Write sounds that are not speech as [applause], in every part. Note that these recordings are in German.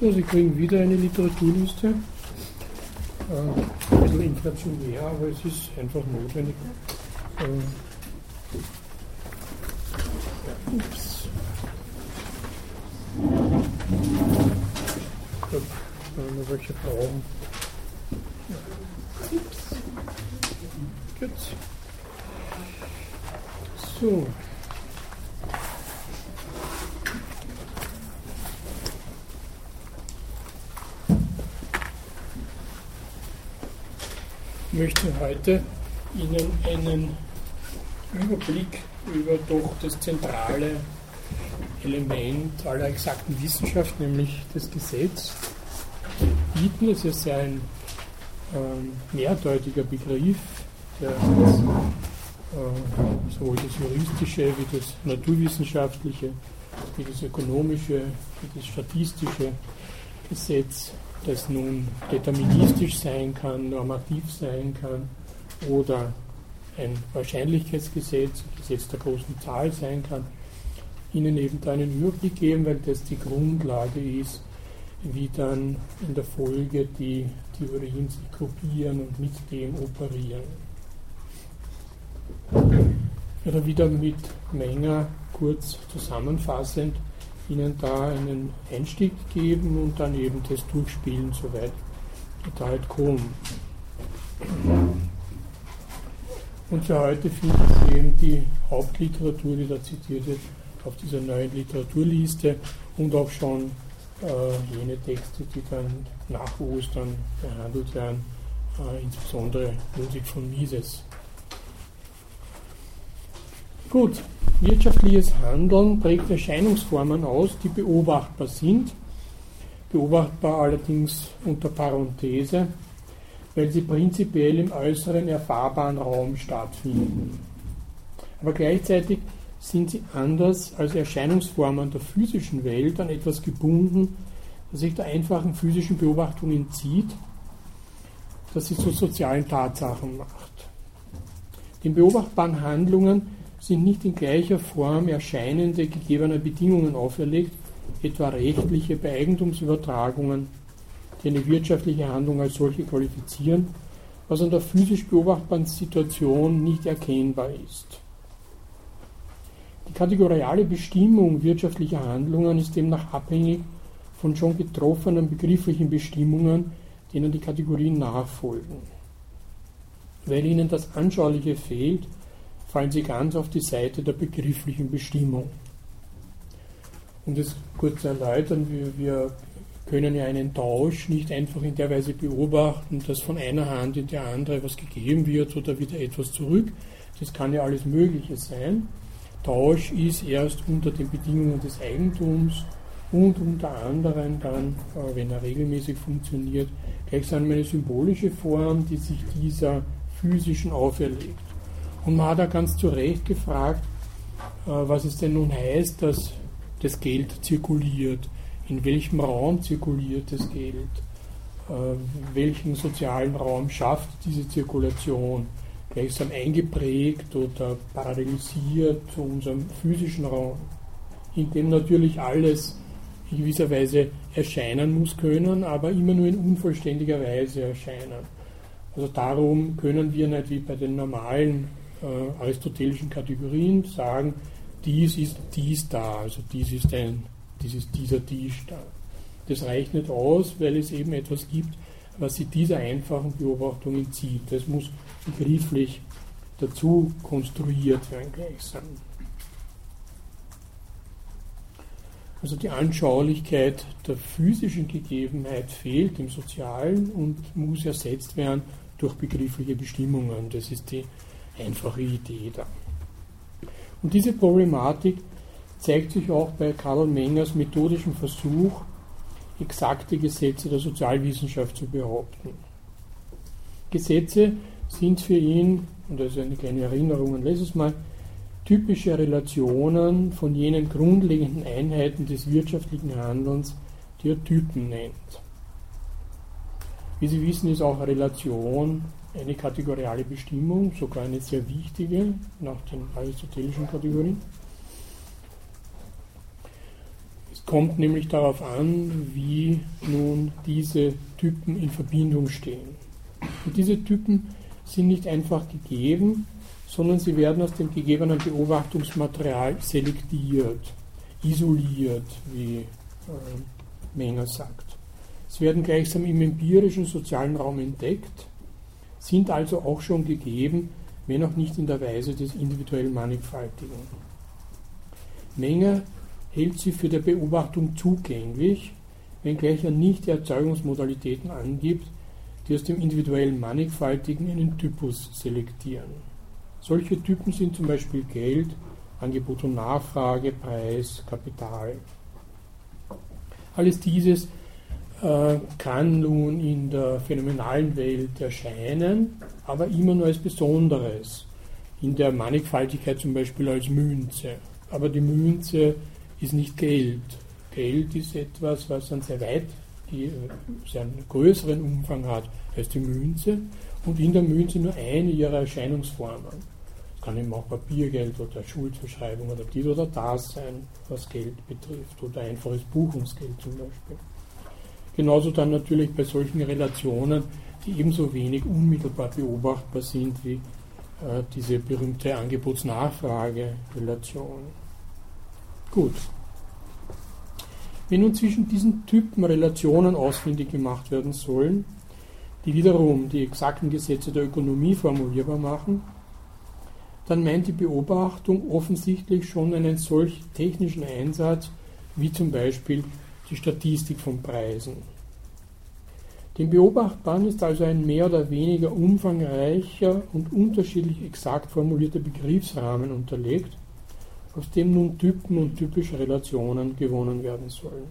So, Sie kriegen wieder eine Literaturliste. Äh, ein bisschen inflationär, aber es ist einfach notwendig. Äh, ja, ups. Ich glaube, noch welche brauchen. Ja. Ups. Gut. So. Möchte heute Ihnen einen Überblick über doch das zentrale Element aller exakten Wissenschaft, nämlich das Gesetz, bieten. Es ist ein äh, mehrdeutiger Begriff, der das, äh, sowohl das juristische wie das naturwissenschaftliche, wie das ökonomische, wie das statistische Gesetz das nun deterministisch sein kann, normativ sein kann oder ein Wahrscheinlichkeitsgesetz, ein Gesetz der großen Zahl sein kann, Ihnen eben da einen Überblick geben, weil das die Grundlage ist, wie dann in der Folge die Theorien sich gruppieren und mit dem operieren. Oder wieder mit Menger kurz zusammenfassend Ihnen da einen Einstieg geben und dann eben das durchspielen, soweit da halt kommt. Und für heute finden Sie eben die Hauptliteratur, die da zitiert wird, auf dieser neuen Literaturliste und auch schon äh, jene Texte, die dann nach Ostern behandelt werden, äh, insbesondere Ludwig von Mises. Gut, wirtschaftliches Handeln prägt Erscheinungsformen aus, die beobachtbar sind, beobachtbar allerdings unter Parenthese, weil sie prinzipiell im äußeren erfahrbaren Raum stattfinden. Aber gleichzeitig sind sie anders als Erscheinungsformen der physischen Welt an etwas gebunden, das sich der einfachen physischen Beobachtung entzieht, das sie zu sozialen Tatsachen macht. Den beobachtbaren Handlungen sind nicht in gleicher Form erscheinende gegebene Bedingungen auferlegt, etwa rechtliche bei Eigentumsübertragungen, die eine wirtschaftliche Handlung als solche qualifizieren, was an der physisch beobachtbaren Situation nicht erkennbar ist. Die kategoriale Bestimmung wirtschaftlicher Handlungen ist demnach abhängig von schon getroffenen begrifflichen Bestimmungen, denen die Kategorien nachfolgen. Weil ihnen das Anschauliche fehlt, fallen Sie ganz auf die Seite der begrifflichen Bestimmung. Um das kurz zu erläutern, wir, wir können ja einen Tausch nicht einfach in der Weise beobachten, dass von einer Hand in die andere was gegeben wird oder wieder etwas zurück. Das kann ja alles Mögliche sein. Tausch ist erst unter den Bedingungen des Eigentums und unter anderem dann, äh, wenn er regelmäßig funktioniert, gleichsam eine symbolische Form, die sich dieser physischen auferlegt. Und man hat auch ganz zu Recht gefragt, äh, was es denn nun heißt, dass das Geld zirkuliert. In welchem Raum zirkuliert das Geld? Äh, welchen sozialen Raum schafft diese Zirkulation? Gleichsam eingeprägt oder parallelisiert zu unserem physischen Raum, in dem natürlich alles in gewisser Weise erscheinen muss können, aber immer nur in unvollständiger Weise erscheinen. Also darum können wir nicht wie bei den normalen äh, aristotelischen Kategorien sagen, dies ist dies da, also dies ist, ein, dies ist dieser Tisch da. Das reicht nicht aus, weil es eben etwas gibt, was sie dieser einfachen Beobachtung entzieht. Das muss begrifflich dazu konstruiert werden gleichsam. Also die Anschaulichkeit der physischen Gegebenheit fehlt im Sozialen und muss ersetzt werden durch begriffliche Bestimmungen. Das ist die einfache Idee da. Und diese Problematik zeigt sich auch bei Karl Mengers methodischem Versuch, exakte Gesetze der Sozialwissenschaft zu behaupten. Gesetze sind für ihn, und das ist eine kleine Erinnerung an letztes Mal, typische Relationen von jenen grundlegenden Einheiten des wirtschaftlichen Handelns, die er Typen nennt. Wie Sie wissen, ist auch Relation eine kategoriale Bestimmung, sogar eine sehr wichtige nach den aristotelischen Kategorien. Es kommt nämlich darauf an, wie nun diese Typen in Verbindung stehen. Und diese Typen sind nicht einfach gegeben, sondern sie werden aus dem gegebenen Beobachtungsmaterial selektiert, isoliert, wie äh, Menger sagt. Sie werden gleichsam im empirischen sozialen Raum entdeckt, sind also auch schon gegeben, wenn auch nicht in der Weise des individuell Mannigfaltigen. Menger hält sie für der Beobachtung zugänglich, wenngleich er nicht die Erzeugungsmodalitäten angibt, die aus dem individuellen Mannigfaltigen einen Typus selektieren. Solche Typen sind zum Beispiel Geld, Angebot und Nachfrage, Preis, Kapital. Alles dieses kann nun in der phänomenalen Welt erscheinen, aber immer nur als Besonderes. In der Mannigfaltigkeit zum Beispiel als Münze. Aber die Münze ist nicht Geld. Geld ist etwas, was einen sehr weit, die, sehr einen größeren Umfang hat als die Münze und in der Münze nur eine ihrer Erscheinungsformen. Es kann eben auch Papiergeld oder Schuldverschreibung oder dies oder das sein, was Geld betrifft oder einfaches Buchungsgeld zum Beispiel. Genauso dann natürlich bei solchen Relationen, die ebenso wenig unmittelbar beobachtbar sind wie äh, diese berühmte Angebots-Nachfrage-Relation. Gut. Wenn nun zwischen diesen Typen Relationen ausfindig gemacht werden sollen, die wiederum die exakten Gesetze der Ökonomie formulierbar machen, dann meint die Beobachtung offensichtlich schon einen solch technischen Einsatz wie zum Beispiel die Statistik von Preisen. Dem Beobachtbaren ist also ein mehr oder weniger umfangreicher und unterschiedlich exakt formulierter Begriffsrahmen unterlegt, aus dem nun Typen und typische Relationen gewonnen werden sollen.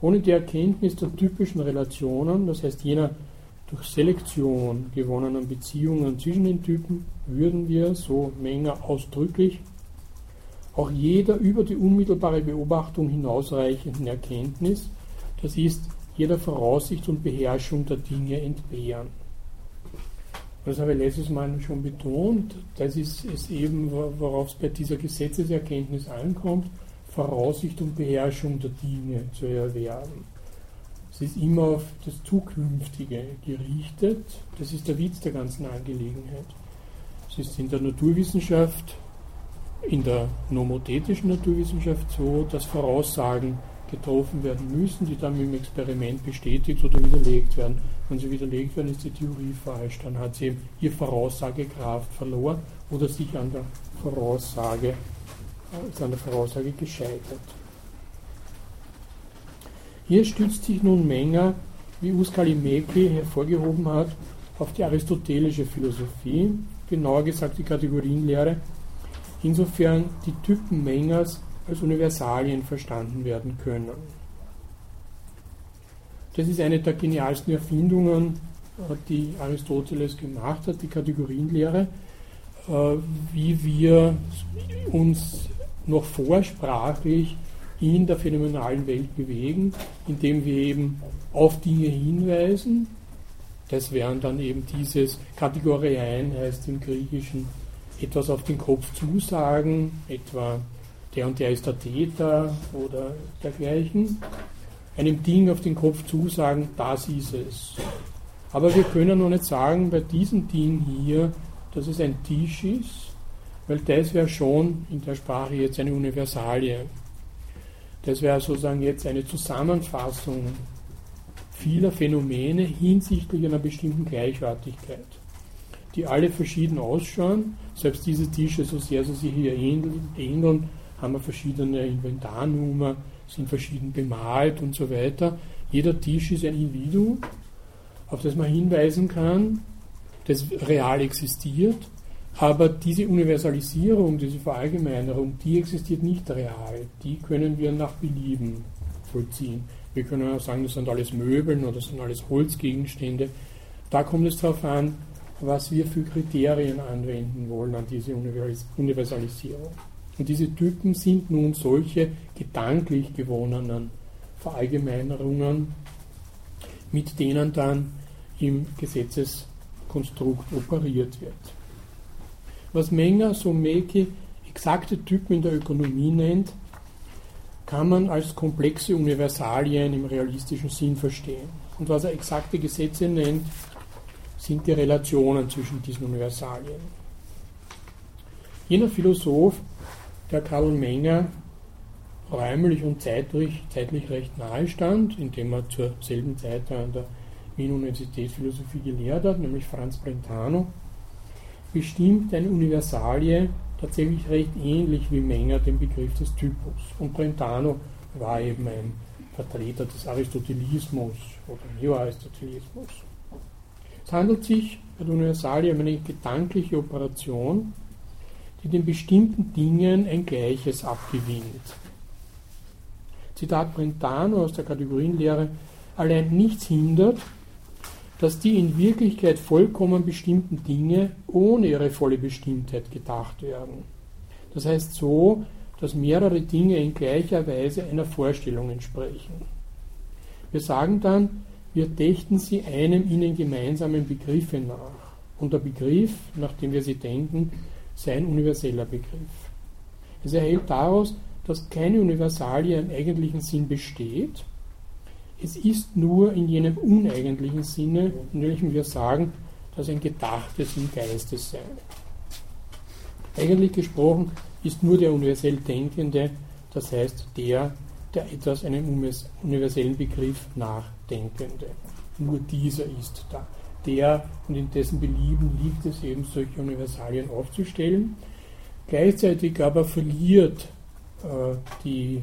Ohne die Erkenntnis der typischen Relationen, das heißt jener durch Selektion gewonnenen Beziehungen zwischen den Typen, würden wir, so Menger ausdrücklich, auch jeder über die unmittelbare Beobachtung hinausreichenden Erkenntnis, das ist jeder Voraussicht und Beherrschung der Dinge entbehren. Das habe ich letztes Mal schon betont. Das ist es eben, worauf es bei dieser Gesetzeserkenntnis ankommt, Voraussicht und Beherrschung der Dinge zu erwerben. Es ist immer auf das Zukünftige gerichtet. Das ist der Witz der ganzen Angelegenheit. Es ist in der Naturwissenschaft, in der nomothetischen Naturwissenschaft so, dass Voraussagen getroffen werden müssen, die dann mit dem Experiment bestätigt oder widerlegt werden. Wenn sie widerlegt werden, ist die Theorie falsch. Dann hat sie ihr Voraussagekraft verloren oder sich an der Voraussage, ist an der Voraussage gescheitert. Hier stützt sich nun Menger, wie Uskalimeki hervorgehoben hat, auf die aristotelische Philosophie, genauer gesagt die Kategorienlehre, insofern die Typen Mengers als Universalien verstanden werden können. Das ist eine der genialsten Erfindungen, äh, die Aristoteles gemacht hat, die Kategorienlehre, äh, wie wir uns noch vorsprachlich in der phänomenalen Welt bewegen, indem wir eben auf Dinge hinweisen. Das wären dann eben dieses Kategorien, heißt im Griechischen etwas auf den Kopf zusagen, etwa der und der ist der Täter oder dergleichen, einem Ding auf den Kopf zusagen, das ist es. Aber wir können noch nicht sagen, bei diesem Ding hier, dass es ein Tisch ist, weil das wäre schon in der Sprache jetzt eine Universalie. Das wäre sozusagen jetzt eine Zusammenfassung vieler Phänomene hinsichtlich einer bestimmten Gleichartigkeit, die alle verschieden ausschauen, selbst diese Tische, so sehr sie sich hier ähneln, haben verschiedene Inventarnummer, sind verschieden bemalt und so weiter. Jeder Tisch ist ein Individuum, auf das man hinweisen kann, das real existiert, aber diese Universalisierung, diese Verallgemeinerung, die existiert nicht real. Die können wir nach Belieben vollziehen. Wir können auch sagen, das sind alles Möbeln oder das sind alles Holzgegenstände. Da kommt es darauf an, was wir für Kriterien anwenden wollen an diese Universalisierung. Und diese Typen sind nun solche gedanklich gewonnenen Verallgemeinerungen, mit denen dann im Gesetzeskonstrukt operiert wird. Was Menger Someki exakte Typen in der Ökonomie nennt, kann man als komplexe Universalien im realistischen Sinn verstehen. Und was er exakte Gesetze nennt, sind die Relationen zwischen diesen Universalien. Jener Philosoph, der Karl Menger räumlich und zeitlich, zeitlich recht nahe stand, indem er zur selben Zeit an der Wien Universität Philosophie gelehrt hat, nämlich Franz Brentano, bestimmt eine Universalie tatsächlich recht ähnlich wie Menger den Begriff des Typus. Und Brentano war eben ein Vertreter des Aristotelismus oder Neo-Aristotelismus. Es handelt sich bei der Universalie um eine gedankliche Operation, die den bestimmten Dingen ein Gleiches abgewinnt. Zitat Brentano aus der Kategorienlehre, allein nichts hindert, dass die in Wirklichkeit vollkommen bestimmten Dinge ohne ihre volle Bestimmtheit gedacht werden. Das heißt so, dass mehrere Dinge in gleicher Weise einer Vorstellung entsprechen. Wir sagen dann, wir dächten sie einem ihnen gemeinsamen Begriffe nach. Und der Begriff, nach dem wir sie denken, sei ein universeller Begriff. Es erhält daraus, dass keine Universalie im eigentlichen Sinn besteht. Es ist nur in jenem uneigentlichen Sinne, in welchem wir sagen, dass ein Gedachtes im Geiste sei. Eigentlich gesprochen ist nur der universell Denkende, das heißt der, der etwas einem universellen Begriff nachdenkende. Nur dieser ist da. Der und in dessen Belieben liegt es eben, solche Universalien aufzustellen. Gleichzeitig aber verliert äh, die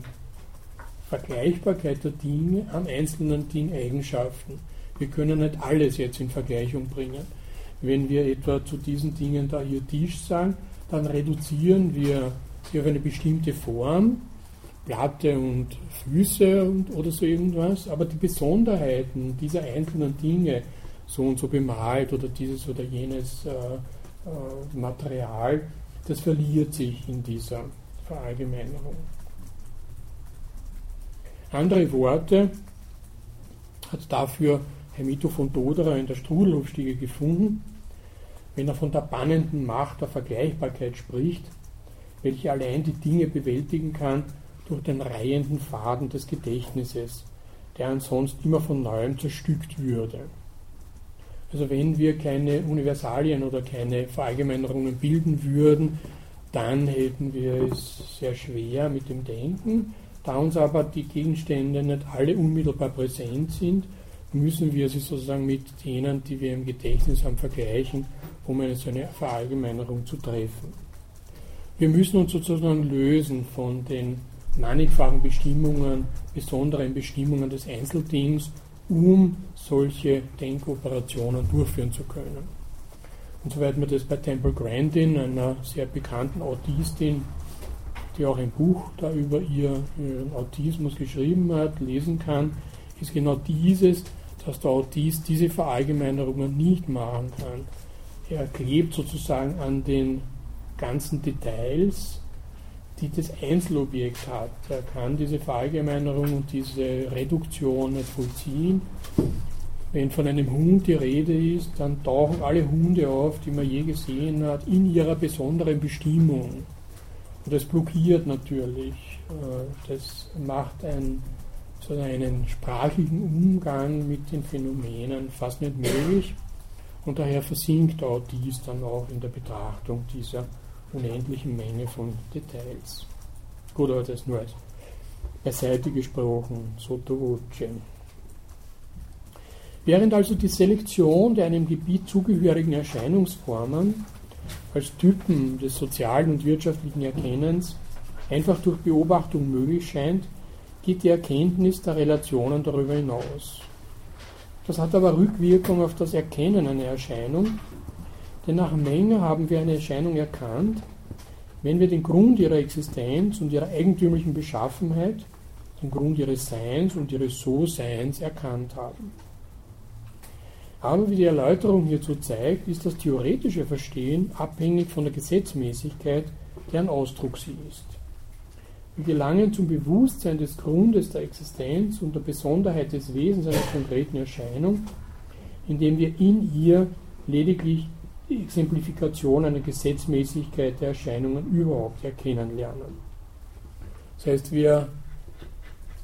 Vergleichbarkeit der Dinge an einzelnen Dingeigenschaften. Wir können nicht alles jetzt in Vergleichung bringen. Wenn wir etwa zu diesen Dingen da hier Tisch sagen, dann reduzieren wir sie auf eine bestimmte Form, Platte und Füße und, oder so irgendwas, aber die Besonderheiten dieser einzelnen Dinge, so und so bemalt oder dieses oder jenes äh, äh, Material, das verliert sich in dieser Verallgemeinerung. Andere Worte hat dafür Hermito von Doderer in der Strudelhofstiege gefunden, wenn er von der bannenden Macht der Vergleichbarkeit spricht, welche allein die Dinge bewältigen kann durch den reihenden Faden des Gedächtnisses, der ansonsten immer von neuem zerstückt würde. Also wenn wir keine Universalien oder keine Verallgemeinerungen bilden würden, dann hätten wir es sehr schwer mit dem Denken. Da uns aber die Gegenstände nicht alle unmittelbar präsent sind, müssen wir sie sozusagen mit denen, die wir im Gedächtnis haben, vergleichen, um eine so eine Verallgemeinerung zu treffen. Wir müssen uns sozusagen lösen von den mannigfachen Bestimmungen, besonderen Bestimmungen des Einzeldings, um solche Denkoperationen durchführen zu können. Und soweit man das bei Temple Grandin, einer sehr bekannten Autistin, die auch ein Buch da über ihren Autismus geschrieben hat, lesen kann, ist genau dieses, dass der Autist diese Verallgemeinerungen nicht machen kann. Er klebt sozusagen an den ganzen Details, die Einzelobjekt hat. Er kann diese Verallgemeinerung und diese Reduktion nicht vollziehen wenn von einem Hund die Rede ist, dann tauchen alle Hunde auf, die man je gesehen hat, in ihrer besonderen Bestimmung. Und das blockiert natürlich. Äh, das macht ein, so einen sprachlichen Umgang mit den Phänomenen fast nicht möglich. Und daher versinkt auch dies dann auch in der Betrachtung dieser unendlichen Menge von Details. Gut, aber das nur als beiseite gesprochen, sotto voce. Während also die Selektion der einem Gebiet zugehörigen Erscheinungsformen als Typen des sozialen und wirtschaftlichen Erkennens einfach durch Beobachtung möglich scheint, geht die Erkenntnis der Relationen darüber hinaus. Das hat aber Rückwirkung auf das Erkennen einer Erscheinung, denn nach Menge haben wir eine Erscheinung erkannt, wenn wir den Grund ihrer Existenz und ihrer eigentümlichen Beschaffenheit, den Grund ihres Seins und ihres So-Seins erkannt haben. Aber wie die Erläuterung hierzu zeigt, ist das theoretische Verstehen abhängig von der Gesetzmäßigkeit, deren Ausdruck sie ist. Wir gelangen zum Bewusstsein des Grundes der Existenz und der Besonderheit des Wesens einer konkreten Erscheinung, indem wir in ihr lediglich Exemplifikation einer Gesetzmäßigkeit der Erscheinungen überhaupt erkennen lernen. Das heißt, wir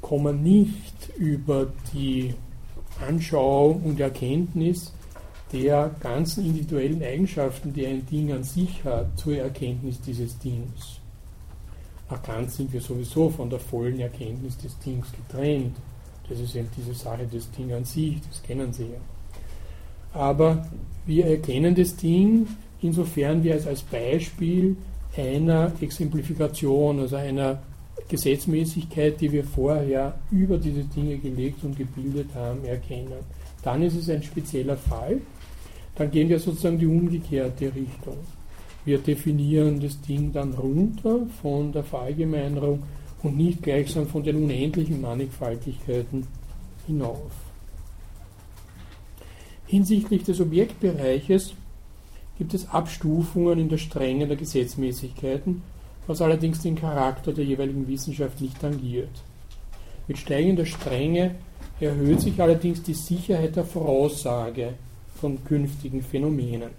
kommen nicht über die Anschauung und Erkenntnis der ganzen individuellen Eigenschaften, die ein Ding an sich hat, zur Erkenntnis dieses Dings. Kant sind wir sowieso von der vollen Erkenntnis des Dings getrennt. Das ist eben diese Sache des Ding an sich, das kennen Sie ja. Aber wir erkennen das Ding, insofern wir es als Beispiel einer Exemplifikation, also einer Gesetzmäßigkeit, die wir vorher über diese Dinge gelegt und gebildet haben, erkennen. Dann ist es ein spezieller Fall. Dann gehen wir sozusagen die umgekehrte Richtung. Wir definieren das Ding dann runter von der Verallgemeinerung und nicht gleichsam von den unendlichen Mannigfaltigkeiten hinauf. Hinsichtlich des Objektbereiches gibt es Abstufungen in der Strenge der Gesetzmäßigkeiten, was allerdings den Charakter der jeweiligen Wissenschaft nicht tangiert. Mit steigender Strenge erhöht sich allerdings die Sicherheit der Voraussage von künftigen Phänomenen.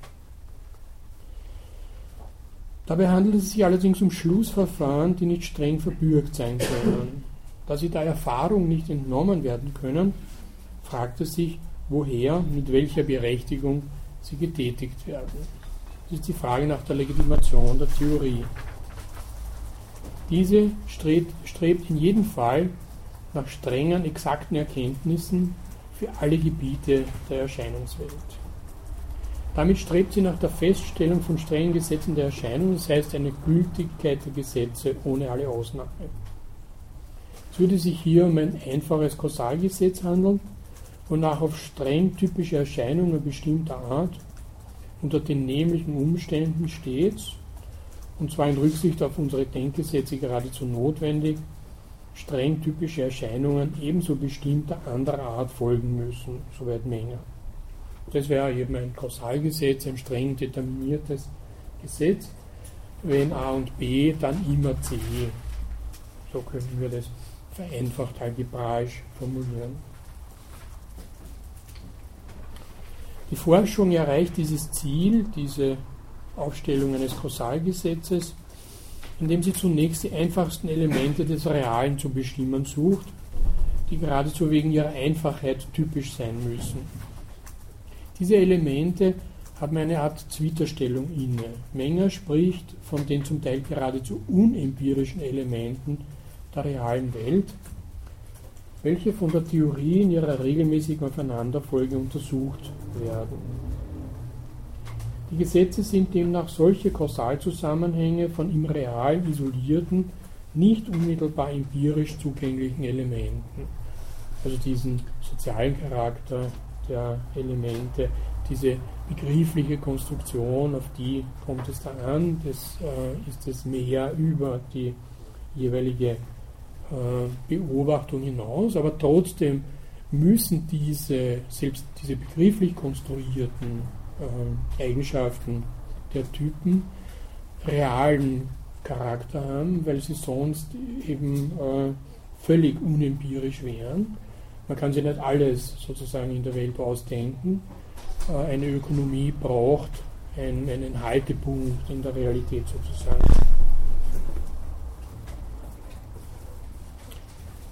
Dabei handelt es sich allerdings um Schlussverfahren, die nicht streng verbürgt sein können. Da sie der Erfahrung nicht entnommen werden können, fragt es sich, woher, mit welcher Berechtigung sie getätigt werden. Das ist die Frage nach der Legitimation der Theorie. Diese strebt, in jedem Fall nach strengen, exakten Erkenntnissen für alle Gebiete der Erscheinungswelt. Damit strebt sie nach der Feststellung von strengen Gesetzen der Erscheinung, das heißt eine Gültigkeit der Gesetze ohne alle Ausnahme. Es würde sich hier um ein einfaches Kausalgesetz handeln, wonach auf streng typische Erscheinungen bestimmter Art unter den nämlichen Umständen stets und zwar in Rücksicht auf unsere Denkgesetze geradezu notwendig, streng typische Erscheinungen ebenso bestimmter anderer Art folgen müssen, soweit Menger. Das wäre eben ein Kausalgesetz, ein streng determiniertes Gesetz, wenn A und B, dann immer C. So könnten wir das vereinfacht algebraisch formulieren. Die Forschung erreicht dieses Ziel, diese Aufstellung eines Kausalgesetzes, indem sie zunächst die einfachsten Elemente des Realen zu bestimmen sucht, die geradezu wegen ihrer Einfachheit typisch sein müssen. Diese Elemente haben eine Art Zwitterstellung inne. Menger spricht von den zum Teil geradezu unempirischen Elementen der realen Welt, welche von der Theorie in ihrer regelmäßigen Aufeinanderfolge untersucht werden. Die Gesetze sind demnach solche Kausalzusammenhänge von im Real isolierten, nicht unmittelbar empirisch zugänglichen Elementen. Also diesen sozialen Charakter der Elemente, diese begriffliche Konstruktion, auf die kommt es dann an, das äh, ist es mehr über die jeweilige Beobachtung hinaus, aber trotzdem müssen diese, selbst diese begrifflich konstruierten äh, Eigenschaften der Typen realen Charakter haben, weil sie sonst eben äh, völlig unempirisch wären. Man kann sich nicht alles sozusagen in der Welt ausdenken. Äh, eine Ökonomie braucht einen Haltepunkt in der Realität sozusagen.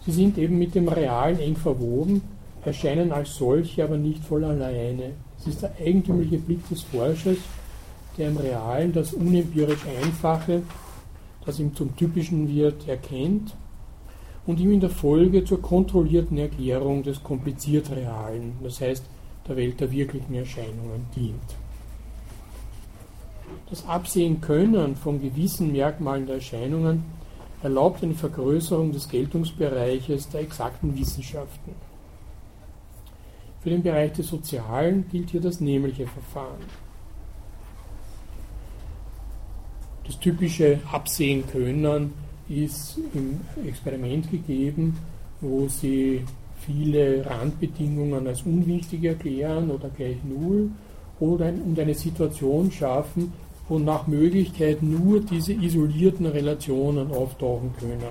Sie sind eben mit dem Realen eng verwoben, erscheinen als solche, aber nicht voll alleine. Es ist der eigentümliche Blick des Forschers, der im Realen das unempirisch Einfache, das ihm zum Typischen wird, erkennt und ihm in der Folge zur kontrollierten Erklärung des kompliziert Realen, das heißt der Welt der wirklichen Erscheinungen, dient. Das Absehen können von gewissen Merkmalen der Erscheinungen erlaubt eine Vergrößerung des Geltungsbereiches der exakten Wissenschaften. Für den Bereich des Sozialen gilt hier das nämliche Verfahren. Das typische Absehen können ist im Experiment gegeben, wo Sie viele Randbedingungen als unwichtig erklären oder gleich null oder und eine Situation schaffen, wo nach Möglichkeit nur diese isolierten Relationen auftauchen können.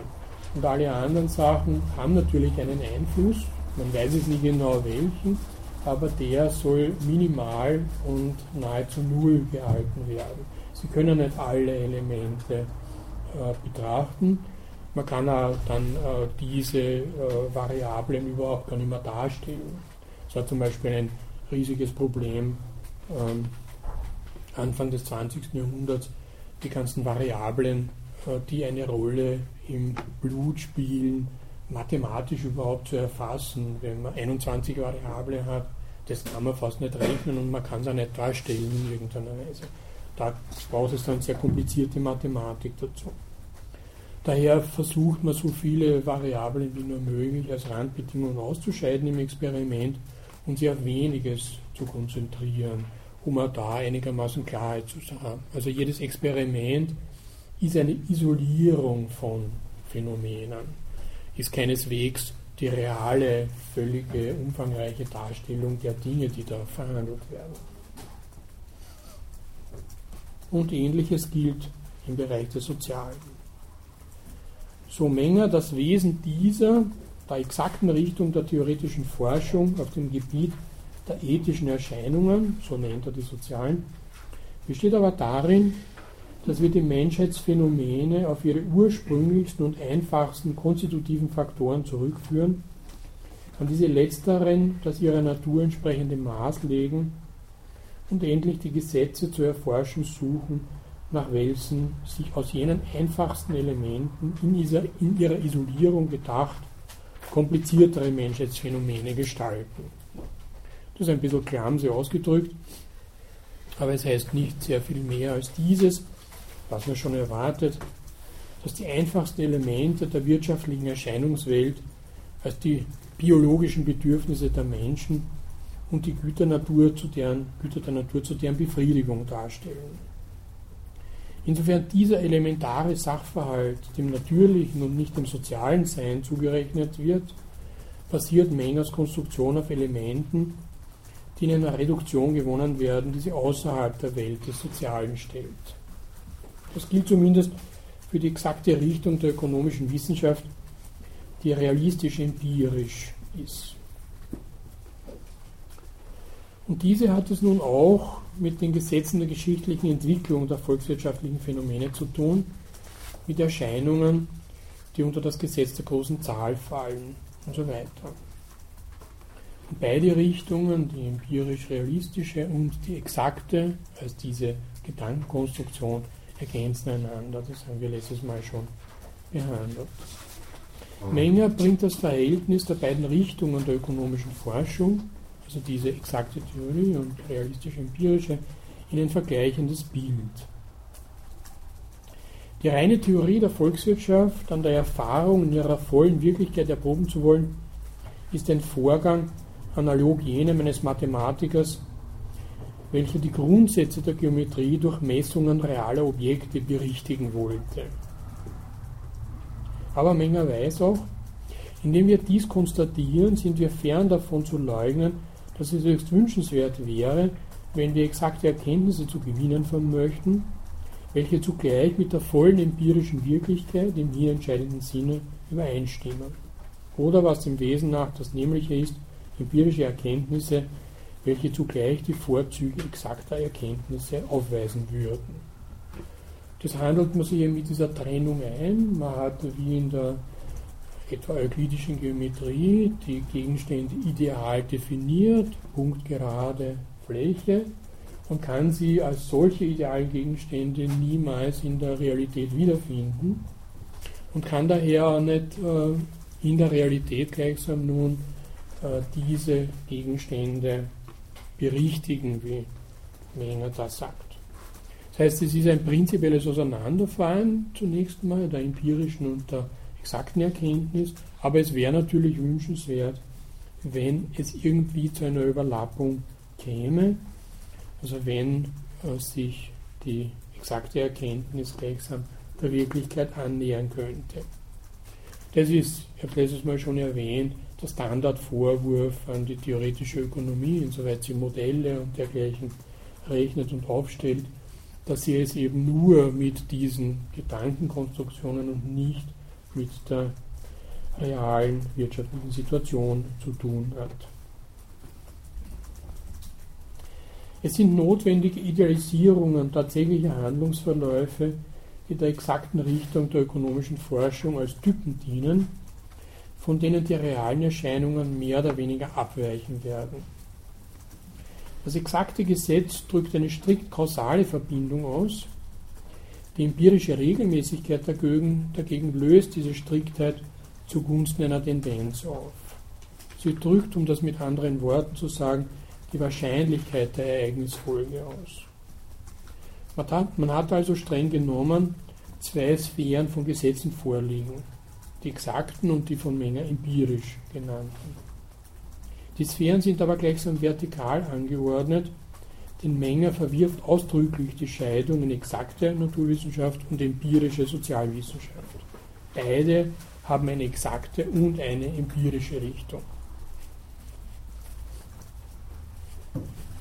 Und alle anderen Sachen haben natürlich einen Einfluss, man weiß es nicht genau welchen, aber der soll minimal und nahezu null gehalten werden. Sie können nicht alle Elemente äh, betrachten. man kann auch dann äh, diese äh, Variablen überhaupt gar nicht mehr darstellen. Das war zum Beispiel ein riesiges Problem ähm, Anfang des 20. Jahrhunderts, die ganzen Variablen, äh, die eine Rolle im Blut spielen, mathematisch überhaupt zu erfassen. Wenn man 21 Variablen hat, das kann man fast nicht rechnen und man kann es auch nicht darstellen in irgendeiner Weise. Da braucht es dann sehr komplizierte Mathematik dazu. Daher versucht man so viele Variablen wie nur möglich als Randbedingungen auszuscheiden im Experiment und sich auf weniges zu konzentrieren, um auch da einigermaßen Klarheit zu haben. Also jedes Experiment ist eine Isolierung von Phänomenen, ist keineswegs die reale, völlige, umfangreiche Darstellung der Dinge, die da verhandelt werden. Und ähnliches gilt im Bereich des Sozialen so Menger das Wesen dieser, der exakten Richtung der theoretischen Forschung auf dem Gebiet der ethischen Erscheinungen, so nennt er die sozialen, besteht aber darin, dass wir die Menschheitsphänomene auf ihre ursprünglichsten und einfachsten konstitutiven Faktoren zurückführen, an diese letzteren das ihrer Natur entsprechende Maß legen und endlich die Gesetze zu erforschen suchen, nach welchen sich aus jenen einfachsten Elementen in, dieser, in ihrer Isolierung gedacht kompliziertere Menschheitsphänomene gestalten. Das ist ein bisschen clumsy ausgedrückt, aber es heißt nicht sehr viel mehr als dieses, was man schon erwartet, dass die einfachsten Elemente der wirtschaftlichen Erscheinungswelt als die biologischen Bedürfnisse der Menschen und die Güter, Natur zu deren, Güter der Natur zu deren Befriedigung darstellen. Insofern dieser elementare Sachverhalt dem natürlichen und nicht dem sozialen Sein zugerechnet wird, basiert Mengers Konstruktion auf Elementen, die in einer Reduktion gewonnen werden, die sie außerhalb der Welt des Sozialen stellt. Das gilt zumindest für die exakte Richtung der ökonomischen Wissenschaft, die realistisch empirisch ist. Und diese hat es nun auch mit den Gesetzen der geschichtlichen Entwicklung der volkswirtschaftlichen Phänomene zu tun, mit Erscheinungen, die unter das Gesetz der großen Zahl fallen und so weiter. Beide Richtungen, die empirisch-realistische und die exakte, also diese Gedankenkonstruktion, ergänzen einander. Das haben wir letztes Mal schon behandelt. Menger bringt das Verhältnis der beiden Richtungen der ökonomischen Forschung also diese exakte Theorie und realistisch-empirische, in ein vergleichendes Bild. Die reine Theorie der Volkswirtschaft an der Erfahrung in ihrer vollen Wirklichkeit erproben zu wollen, ist ein Vorgang analog jenem eines Mathematikers, welcher die Grundsätze der Geometrie durch Messungen realer Objekte berichtigen wollte. Aber Menger weiß auch, indem wir dies konstatieren, sind wir fern davon zu leugnen, dass es höchst wünschenswert wäre, wenn wir exakte Erkenntnisse zu gewinnen vermöchten, welche zugleich mit der vollen empirischen Wirklichkeit im hier entscheidenden Sinne übereinstimmen. Oder was im Wesen nach das Nämliche ist, empirische Erkenntnisse, welche zugleich die Vorzüge exakter Erkenntnisse aufweisen würden. Das handelt man sich mit dieser Trennung ein. Man hat wie in der etwa euklidischen Geometrie die Gegenstände ideal definiert, punktgerade Fläche, und kann sie als solche idealen Gegenstände niemals in der Realität wiederfinden und kann daher auch nicht äh, in der Realität gleichsam nun diese Gegenstände berichtigen, wie Menger das sagt. Das heißt, es ist ein prinzipielles Auseinanderfahren zunächst mal der empirischen und der exakten Erkenntnis, aber es wäre natürlich wünschenswert, wenn es irgendwie zu einer Überlappung käme, also wenn äh, sich die exakte Erkenntnis gleichsam der Wirklichkeit annähern könnte. Das ist, ich habe letztes Mal schon erwähnt, der Standardvorwurf an die theoretische Ökonomie, insoweit sie Modelle und dergleichen rechnet und aufstellt, dass sie es eben nur mit diesen Gedankenkonstruktionen und nicht mit der realen wirtschaftlichen Situation zu tun hat. Es sind notwendige Idealisierungen tatsächlicher Handlungsverläufe, die der exakten Richtung der ökonomischen Forschung als Typen dienen, von denen die realen Erscheinungen mehr oder weniger abweichen werden. Das exakte Gesetz drückt eine strikt kausale Verbindung aus. Die empirische Regelmäßigkeit dagegen, dagegen löst diese Striktheit zugunsten einer Tendenz auf. Sie drückt, um das mit anderen Worten zu sagen, die Wahrscheinlichkeit der Ereignisfolge aus. Man hat, man hat also streng genommen zwei Sphären von Gesetzen vorliegen, die exakten und die von Menger empirisch genannten. Die Sphären sind aber gleichsam vertikal angeordnet, denn Menger verwirft ausdrücklich die Scheidung in exakte Naturwissenschaft und empirische Sozialwissenschaft. Beide haben eine exakte und eine empirische Richtung.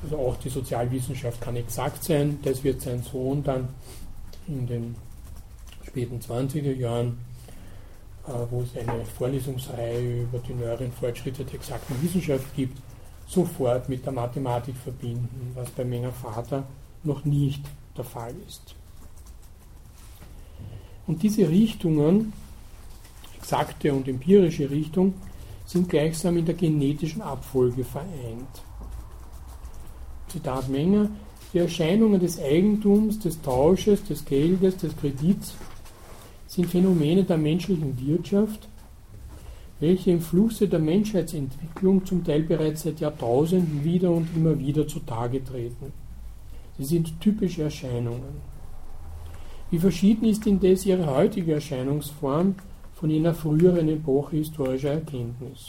Also auch die Sozialwissenschaft kann exakt sein. Das wird sein Sohn dann in den späten 20er Jahren, äh, wo es eine Vorlesungsreihe über die neueren Fortschritte der exakten Wissenschaft gibt, sofort mit der Mathematik verbinden, was bei Menger Vater noch nicht der Fall ist. Und diese Richtungen, exakte und empirische Richtung, sind gleichsam in der genetischen Abfolge vereint. Zitat Menger, die Erscheinungen des Eigentums, des Tausches, des Geldes, des Kredits sind Phänomene der menschlichen Wirtschaft, welche im Flusse der Menschheitsentwicklung zum Teil bereits seit Jahrtausenden wieder und immer wieder zutage treten. Sie sind typische Erscheinungen. Wie verschieden ist indes ihre heutige Erscheinungsform von jener früheren Epoche historischer Erkenntnis.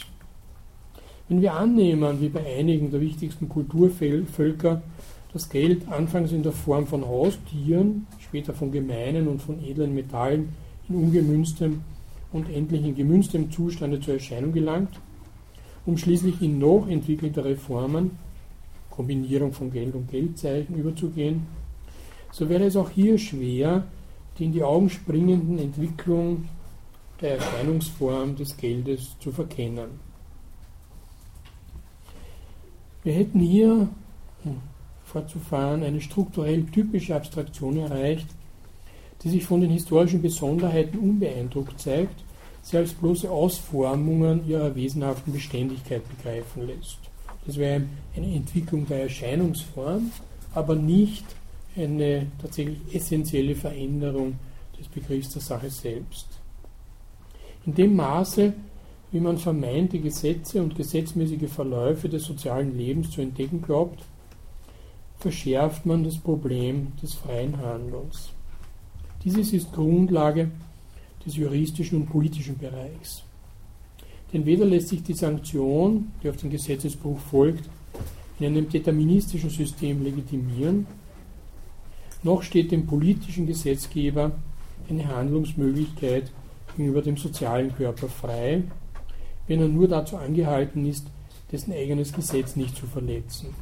Wenn wir annehmen, wie bei einigen der wichtigsten Kulturvölker, das Geld anfangs in der Form von Haustieren, später von gemeinen und von edlen Metallen in ungemünztem und endlich in gemünztem Zustande zur Erscheinung gelangt, um schließlich in noch entwickeltere Formen, Kombinierung von Geld und Geldzeichen, überzugehen, so wäre es auch hier schwer, die in die Augen springenden Entwicklung der Erscheinungsform des Geldes zu verkennen. Wir hätten hier hm, fortzufahren eine strukturell typische Abstraktion erreicht, die sich von den historischen Besonderheiten unbeeindruckt zeigt, sie als bloße Ausformungen ihrer wesenhaften Beständigkeit begreifen lässt. Das wäre eine Entwicklung der Erscheinungsform, aber nicht eine tatsächlich essentielle Veränderung des Begriffs der Sache selbst. In dem Maße, wie man vermeinte Gesetze und gesetzmäßige Verläufe des sozialen Lebens zu entdecken glaubt, verschärft man das Problem des freien Handelns. Dieses ist Grundlage des juristischen und politischen Bereichs. Denn weder lässt sich die Sanktion, die auf den Gesetzesbruch folgt, in einem deterministischen System legitimieren, noch steht dem politischen Gesetzgeber eine Handlungsmöglichkeit gegenüber dem sozialen Körper frei, wenn er nur dazu angehalten ist, dessen eigenes Gesetz nicht zu verletzen.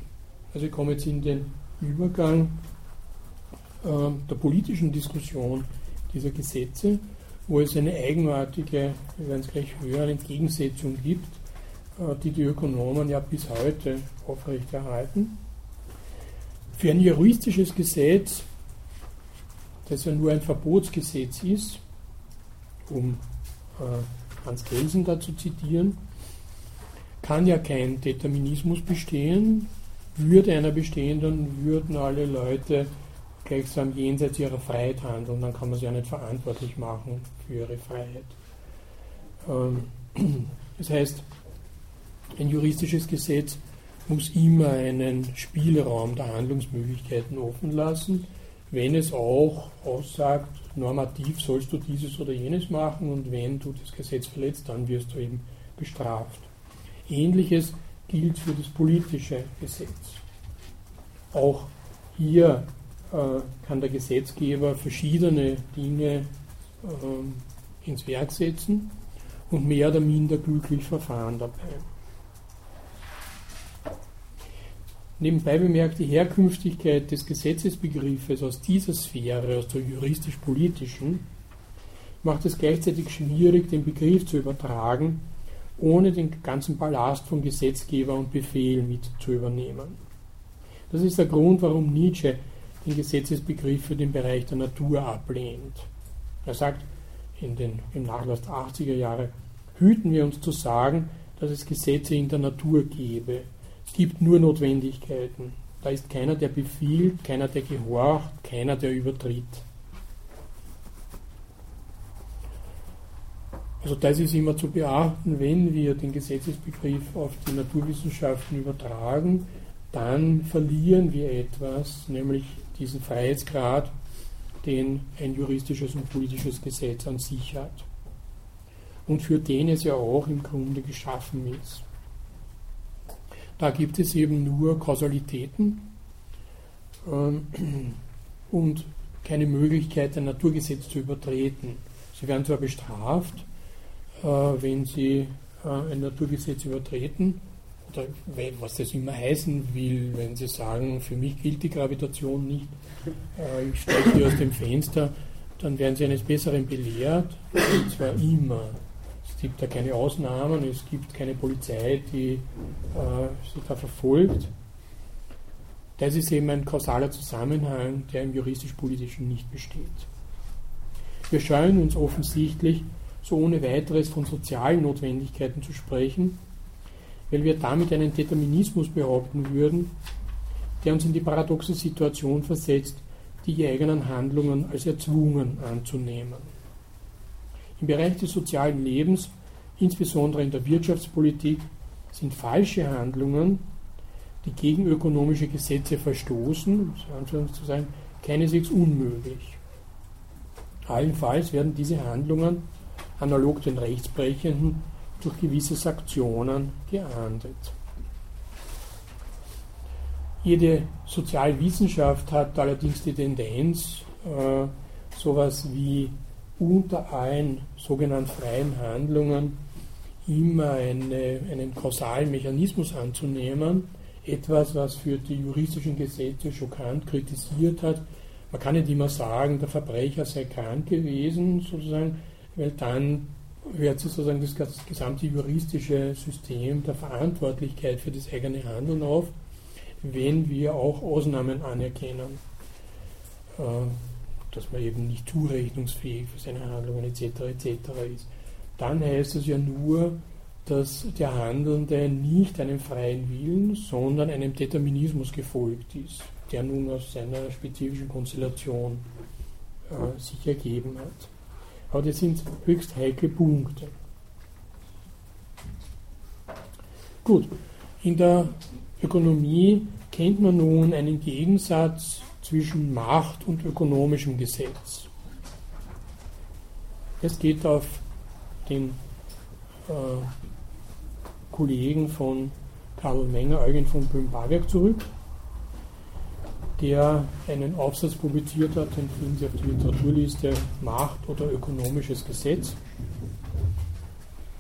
Also ich komme jetzt in den Übergang äh, der politischen Diskussion dieser Gesetze, wo es eine eigenartige, wir werden es gleich hören, Entgegensetzung gibt, äh, die die Ökonomen ja bis heute aufrechterhalten. Für ein juristisches Gesetz, das ja nur ein Verbotsgesetz ist, um äh, Hans Kelsen dazu zitieren, kann ja kein Determinismus bestehen. Würde einer bestehen, dann würden alle Leute gleichsam jenseits ihrer Freiheit handeln, dann kann man sie ja nicht verantwortlich machen für ihre Freiheit. Ähm, [clears throat] das heißt, ein juristisches Gesetz muss immer einen Spielraum der Handlungsmöglichkeiten offen lassen, wenn es auch aussagt, normativ sollst du dieses oder jenes machen und wenn du das Gesetz verletzt, dann wirst du eben bestraft. Ähnliches gilt für das politische Gesetz. Auch hier äh, kann der Gesetzgeber verschiedene Dinge äh, ins Werk setzen und mehr oder minder glücklich verfahren dabei. Nebenbei bemerkt, die Herkünftigkeit des Gesetzesbegriffes aus dieser Sphäre, aus der juristisch-politischen, macht es gleichzeitig schwierig, den Begriff zu übertragen, ohne den ganzen Ballast von Gesetzgeber und Befehl mit zu übernehmen. Das ist der Grund, warum Nietzsche den Gesetzesbegriff für den Bereich der Natur ablehnt. Er sagt in den, im Nachlass der 80er Jahre, hüten wir uns zu sagen, dass es Gesetze in der Natur gebe. Es gibt nur Notwendigkeiten. Da ist keiner, der befiehlt, keiner, der gehorcht, keiner, der übertritt. Also das ist immer zu beachten, wenn wir den Gesetzesbegriff auf die Naturwissenschaften übertragen, dann verlieren wir etwas, nämlich diesen Freiheitsgrad, den ein juristisches und politisches Gesetz an sich hat. Und für den es ja auch im Grunde geschaffen ist. Da gibt es eben nur Kausalitäten ähm, und keine Möglichkeit, ein Naturgesetz zu übertreten. Sie werden zwar bestraft, äh, wenn sie äh, ein Naturgesetz übertreten, oder was das immer heißen will, wenn sie sagen, für mich gilt die Gravitation nicht, äh, ich steige hier aus dem Fenster, dann werden sie eines Besseren belehrt, und zwar immer. Es gibt da keine Ausnahmen, es gibt keine Polizei, die äh, sie da verfolgt. Das ist eben ein kausaler Zusammenhang, der im juristisch-politischen nicht besteht. Wir scheuen uns offensichtlich, so ohne weiteres von sozialen Notwendigkeiten zu sprechen, weil wir damit einen Determinismus behaupten würden, der uns in die paradoxe Situation versetzt, die eigenen Handlungen als erzwungen anzunehmen. Im Bereich des sozialen Lebens, insbesondere in der Wirtschaftspolitik, sind falsche Handlungen, die gegen ökonomische Gesetze verstoßen, zu sein, keineswegs unmöglich. Allenfalls werden diese Handlungen analog den Rechtsbrechenden durch gewisse Sanktionen geahndet. Jede Sozialwissenschaft hat allerdings die Tendenz, äh, sowas wie unter allen sogenannten freien Handlungen immer eine, einen kausalen Mechanismus anzunehmen, etwas, was für die juristischen Gesetze schockant kritisiert hat. Man kann nicht immer sagen, der Verbrecher sei krank gewesen, sozusagen, weil dann hört sozusagen das gesamte juristische System der Verantwortlichkeit für das eigene Handeln auf, wenn wir auch Ausnahmen anerkennen, äh, dass man eben nicht zurechnungsfähig für seine Handlungen etc. etc. ist. Dann heißt es ja nur, dass der Handelnde nicht einem freien Willen, sondern einem Determinismus gefolgt ist, der nun aus seiner spezifischen Konstellation äh, sich ergeben hat. Aber das sind höchst heikle Punkte. Gut, in der Ökonomie kennt man nun einen Gegensatz zwischen Macht und ökonomischem Gesetz. Es geht auf den äh, Kollegen von Karl Menger, Eugen von Böhm-Barwerk zurück der einen Aufsatz publiziert hat, den finden Sie auf der Literaturliste Macht oder ökonomisches Gesetz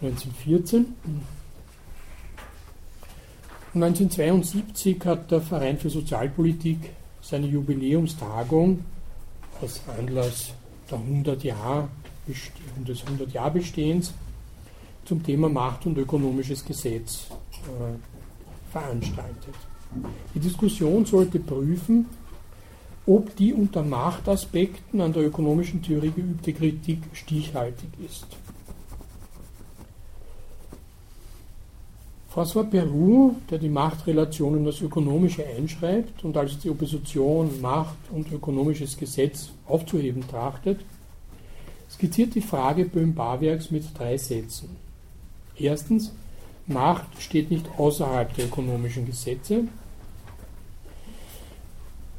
1914. 1972 hat der Verein für Sozialpolitik seine Jubiläumstagung aus Anlass der 100 Jahr, des 100 Jahr Bestehens zum Thema Macht und ökonomisches Gesetz äh, veranstaltet. Die Diskussion sollte prüfen, ob die unter Machtaspekten an der ökonomischen Theorie geübte Kritik stichhaltig ist. François Perroux, der die Machtrelationen das Ökonomische einschreibt und als die Opposition Macht und ökonomisches Gesetz aufzuheben trachtet, skizziert die Frage Böhm-Barwerks mit drei Sätzen. Erstens, Macht steht nicht außerhalb der ökonomischen Gesetze.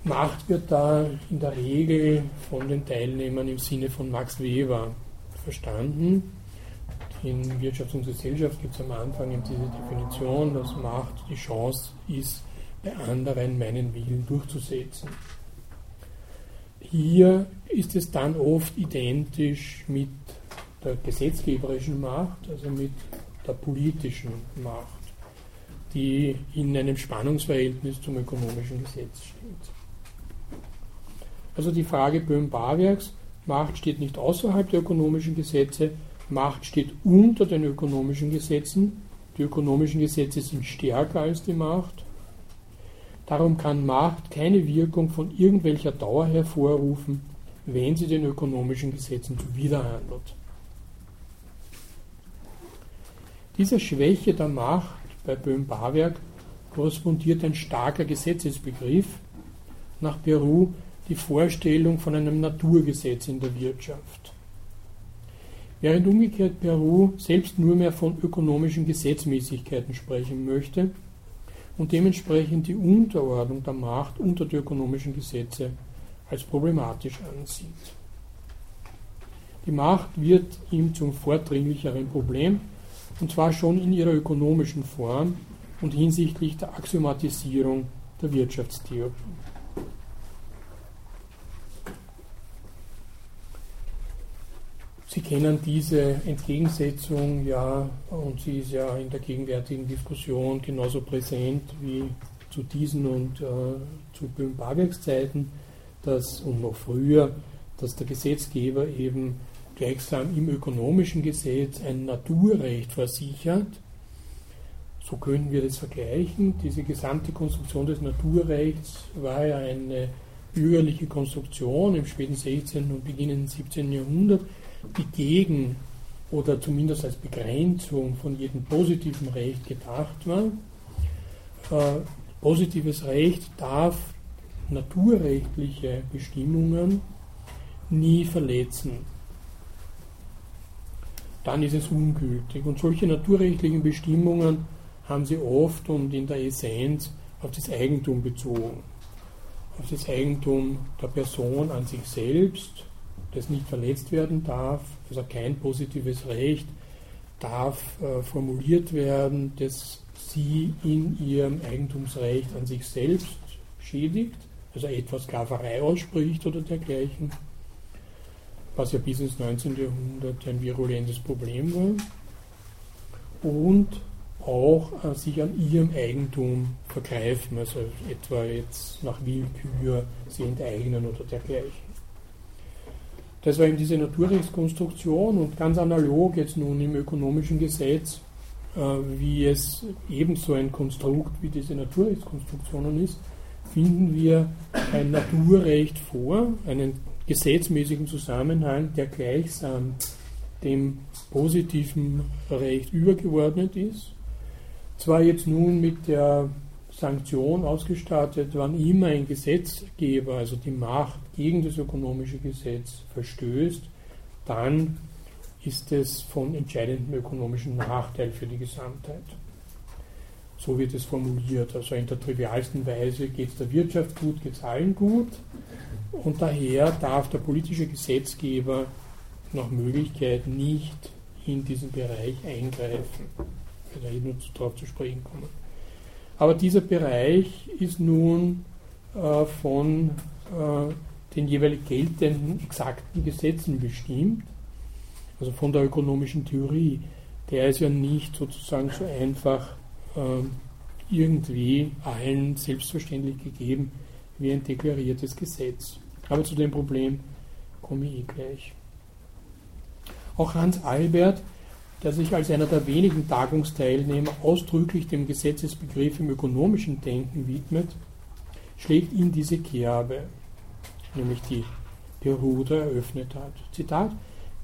Macht wird da in der Regel von den Teilnehmern im Sinne von Max Weber verstanden. In Wirtschaft und Gesellschaft gibt es am Anfang eben diese Definition, dass Macht die Chance ist, bei anderen meinen Willen durchzusetzen. Hier ist es dann oft identisch mit der gesetzgeberischen Macht, also mit der politischen Macht, die in einem Spannungsverhältnis zum ökonomischen Gesetz steht. Also die Frage Böhm-Barwerks, Macht steht nicht außerhalb der ökonomischen Gesetze, Macht steht unter den ökonomischen Gesetzen. Die ökonomischen Gesetze sind stärker als die Macht. Darum kann Macht keine Wirkung von irgendwelcher Dauer hervorrufen, wenn sie den ökonomischen Gesetzen zuwiderhandelt. Dieser Schwäche der Macht bei Böhm-Barwerk korrespondiert ein starker Gesetzesbegriff, nach Peru die Vorstellung von einem Naturgesetz in der Wirtschaft. Während umgekehrt Peru selbst nur mehr von ökonomischen Gesetzmäßigkeiten sprechen möchte und dementsprechend die Unterordnung der Macht unter die ökonomischen Gesetze als problematisch ansieht. Die Macht wird ihm zum vordringlicheren Problem, und zwar schon in ihrer ökonomischen Form und hinsichtlich der Axiomatisierung der Wirtschaftstheorie. Sie kennen diese Entgegensetzung ja, und sie ist ja in der gegenwärtigen Diskussion genauso präsent wie zu diesen und äh, zu Böhm-Barwerks Zeiten, dass, und noch früher, dass der Gesetzgeber eben gleichsam im ökonomischen Gesetz ein Naturrecht versichert. So können wir das vergleichen. Diese gesamte Konstruktion des Naturrechts war ja eine bürgerliche Konstruktion im späten 16. und beginnenden 17. Jahrhundert die gegen oder zumindest als Begrenzung von jedem positiven Recht gedacht war. Äh, positives Recht darf naturrechtliche Bestimmungen nie verletzen. Dann ist es ungültig. Und solche naturrechtlichen Bestimmungen haben sie oft und in der Essenz auf das Eigentum bezogen. Auf das Eigentum der Person an sich selbst, das nicht verletzt werden darf, also kein positives Recht darf äh, formuliert werden, das sie in ihrem Eigentumsrecht an sich selbst schädigt, also etwa Sklaverei ausspricht oder dergleichen, was ja bis ins 19. Jahrhundert ein virulentes Problem war, und auch äh, sich an ihrem Eigentum vergreifen, also etwa jetzt nach Willkür sie enteignen oder dergleichen. Das war eben diese Naturrechtskonstruktion und ganz analog jetzt nun im ökonomischen Gesetz, äh, wie es ebenso ein Konstrukt wie diese Naturrechtskonstruktionen ist, finden wir ein Naturrecht vor, einen gesetzmäßigen Zusammenhang, der gleichsam dem positiven Recht übergeordnet ist. Zwar jetzt nun mit der Sanktion ausgestattet, wann immer ein Gesetzgeber, also die Macht, gegen das ökonomische Gesetz verstößt, dann ist es von entscheidendem ökonomischen Nachteil für die Gesamtheit. So wird es formuliert. Also in der trivialsten Weise geht es der Wirtschaft gut, geht es allen gut. Und daher darf der politische Gesetzgeber nach Möglichkeit nicht in diesen Bereich eingreifen. Ich werde hier nur darauf zu sprechen kommen. Aber dieser Bereich ist nun äh, von äh, den jeweilig geltenden exakten Gesetzen bestimmt, also von der ökonomischen Theorie. Der ist ja nicht sozusagen so einfach äh, irgendwie allen selbstverständlich gegeben wie ein deklariertes Gesetz. Aber zu dem Problem komme ich eh gleich. Auch Hans Albert der sich als einer der wenigen Tagungsteilnehmer ausdrücklich dem Gesetzesbegriff im ökonomischen Denken widmet, schlägt ihn diese Kerbe, nämlich die Peruda eröffnet hat. Zitat,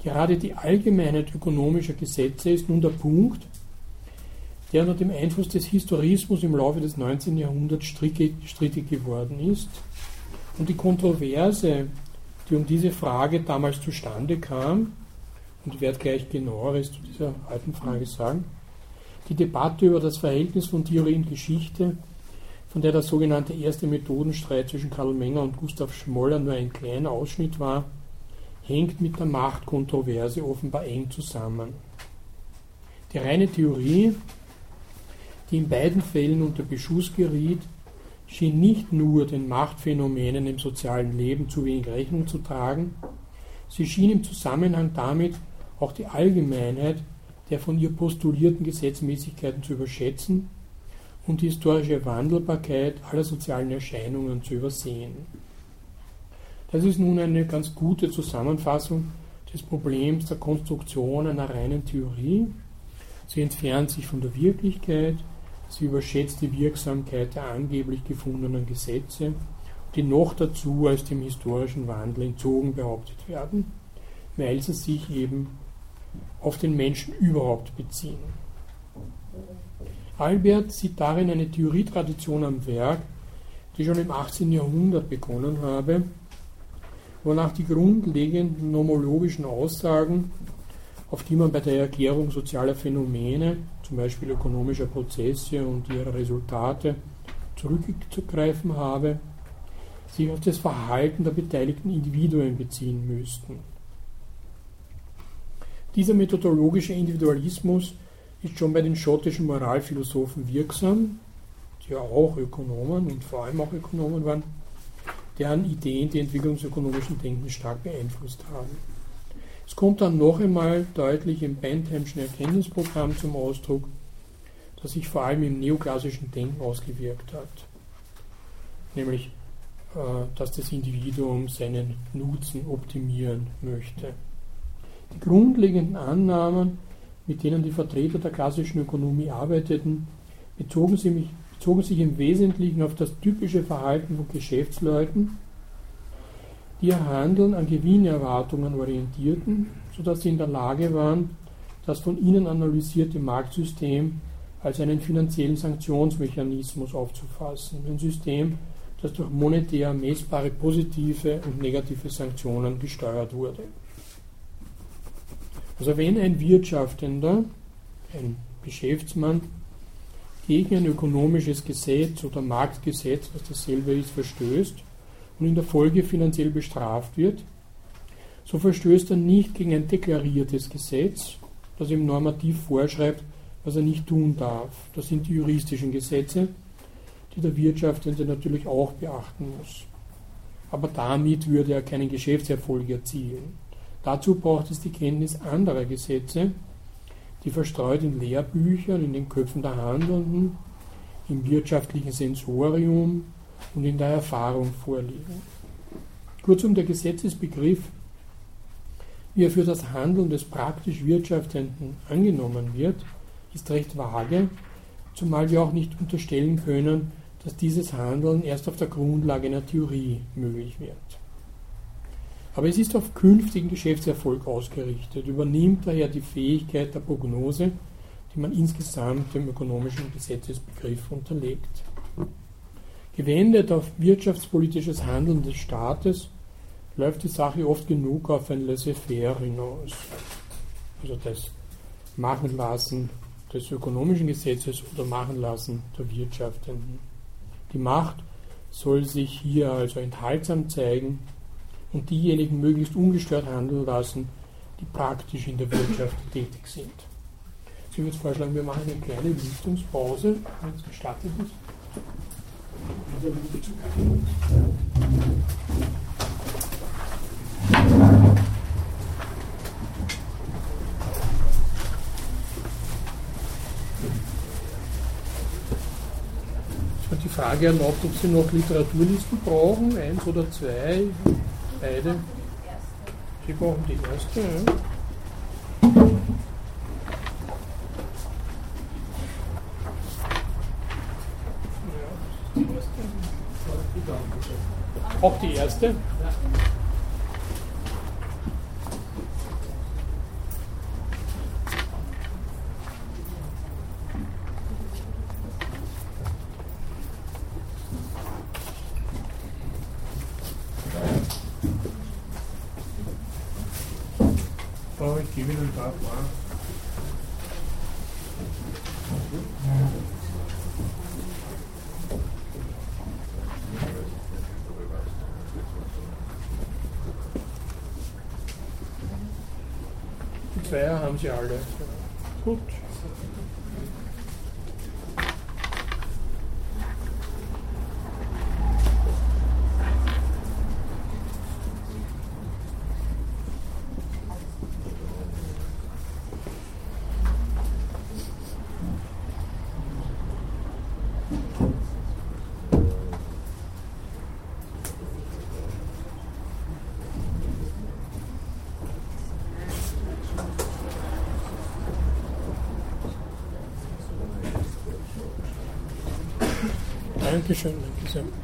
gerade die Allgemeinheit ökonomischer Gesetze ist nun der Punkt, der unter dem Einfluss des Historismus im Laufe des 19. Jahrhunderts strittig geworden ist. Und die Kontroverse, die um diese Frage damals zustande kam, und werde gleich genaueres zu dieser alten Frage sagen. Die Debatte über das Verhältnis von Theorie und Geschichte, von der der sogenannte erste Methodenstreit zwischen Karl Menger und Gustav Schmoller nur ein kleiner Ausschnitt war, hängt mit der Machtkontroverse offenbar eng zusammen. Die reine Theorie, die in beiden Fällen unter Beschuss geriet, schien nicht nur den Machtphänomenen im sozialen Leben zu wenig Rechnung zu tragen, sie schien im Zusammenhang damit auch die Allgemeinheit der von ihr postulierten Gesetzmäßigkeiten zu überschätzen und die historische Wandelbarkeit aller sozialen Erscheinungen zu übersehen. Das ist nun eine ganz gute Zusammenfassung des Problems der Konstruktion einer reinen Theorie. Sie entfernt sich von der Wirklichkeit, Sie überschätzt die Wirksamkeit der angeblich gefundenen Gesetze, die noch dazu als dem historischen Wandel entzogen behauptet werden, weil sie sich eben auf den Menschen überhaupt beziehen. Albert sieht darin eine Theorietradition am Werk, die schon im 18. Jahrhundert begonnen habe, wonach die grundlegenden nomologischen Aussagen, auf die man bei der Erklärung sozialer Phänomene, zum Beispiel ökonomischer Prozesse und ihrer Resultate, zurückzugreifen habe, sich auf das Verhalten der beteiligten Individuen beziehen müssten. Dieser methodologische Individualismus ist schon bei den schottischen Moralphilosophen wirksam, die ja auch Ökonomen und vor allem auch Ökonomen waren, deren Ideen die entwicklungsökonomischen Denken stark beeinflusst haben. Es kommt dann noch einmal deutlich im Bentheimschen Erkenntnisprogramm zum Ausdruck, das sich vor allem im neoklassischen Denken ausgewirkt hat. Nämlich, äh, dass das Individuum seinen Nutzen optimieren möchte. Die grundlegenden Annahmen mit denen die Vertreter der klassischen Ökonomie arbeiteten, bezogen, sie, bezogen sich im Wesentlichen auf das typische Verhalten von Geschäftsleuten, die ihr Handeln an Gewinnerwartungen orientierten, sodass sie in der Lage waren, das von ihnen analysierte Marktsystem als einen finanziellen Sanktionsmechanismus aufzufassen. Ein System, das durch monetär messbare positive und negative Sanktionen gesteuert wurde. Also wenn ein Wirtschaftender, ein Geschäftsmann, gegen ein ökonomisches Gesetz oder Marktgesetz, was dasselbe ist, verstößt und in der Folge finanziell bestraft wird, so verstößt er nicht gegen ein deklariertes Gesetz, das ihm normativ vorschreibt, was er nicht tun darf. Das sind die juristischen Gesetze, die der Wirtschaftende natürlich auch beachten muss. Aber damit würde er keinen Geschäftserfolg erzielen. Dazu braucht es die Kenntnis anderer Gesetze, die verstreut in Lehrbüchern, in den Köpfen der Handelnden, im wirtschaftlichen Sensorium und in der Erfahrung vorliegen. Kurzum, der Gesetzesbegriff, wie er für das Handeln des praktisch Wirtschaftenden angenommen wird, ist recht vage, zumal wir auch nicht unterstellen können, dass dieses Handeln erst auf der Grundlage einer Theorie möglich wird. Aber es ist auf künftigen Geschäftserfolg ausgerichtet, übernimmt daher die Fähigkeit der Prognose, die man insgesamt dem ökonomischen Gesetzesbegriff unterlegt. Gewendet auf wirtschaftspolitisches Handeln des Staates läuft die Sache oft genug auf ein Laissez-faire hinaus. Also das Machenlassen des ökonomischen Gesetzes oder Machenlassen der Wirtschaftenden. Die Macht soll sich hier also enthaltsam zeigen und diejenigen möglichst ungestört handeln lassen, die praktisch in der Wirtschaft [laughs] tätig sind. Ich würde vorschlagen, wir machen eine kleine Lüftungspause, wenn es gestattet ist. Die Frage erlaubt, ob Sie noch Literaturlisten brauchen, eins oder zwei. Beide. Sie brauchen die erste. Ja. Auch die erste? Haben sie alle. Dankeschön, danke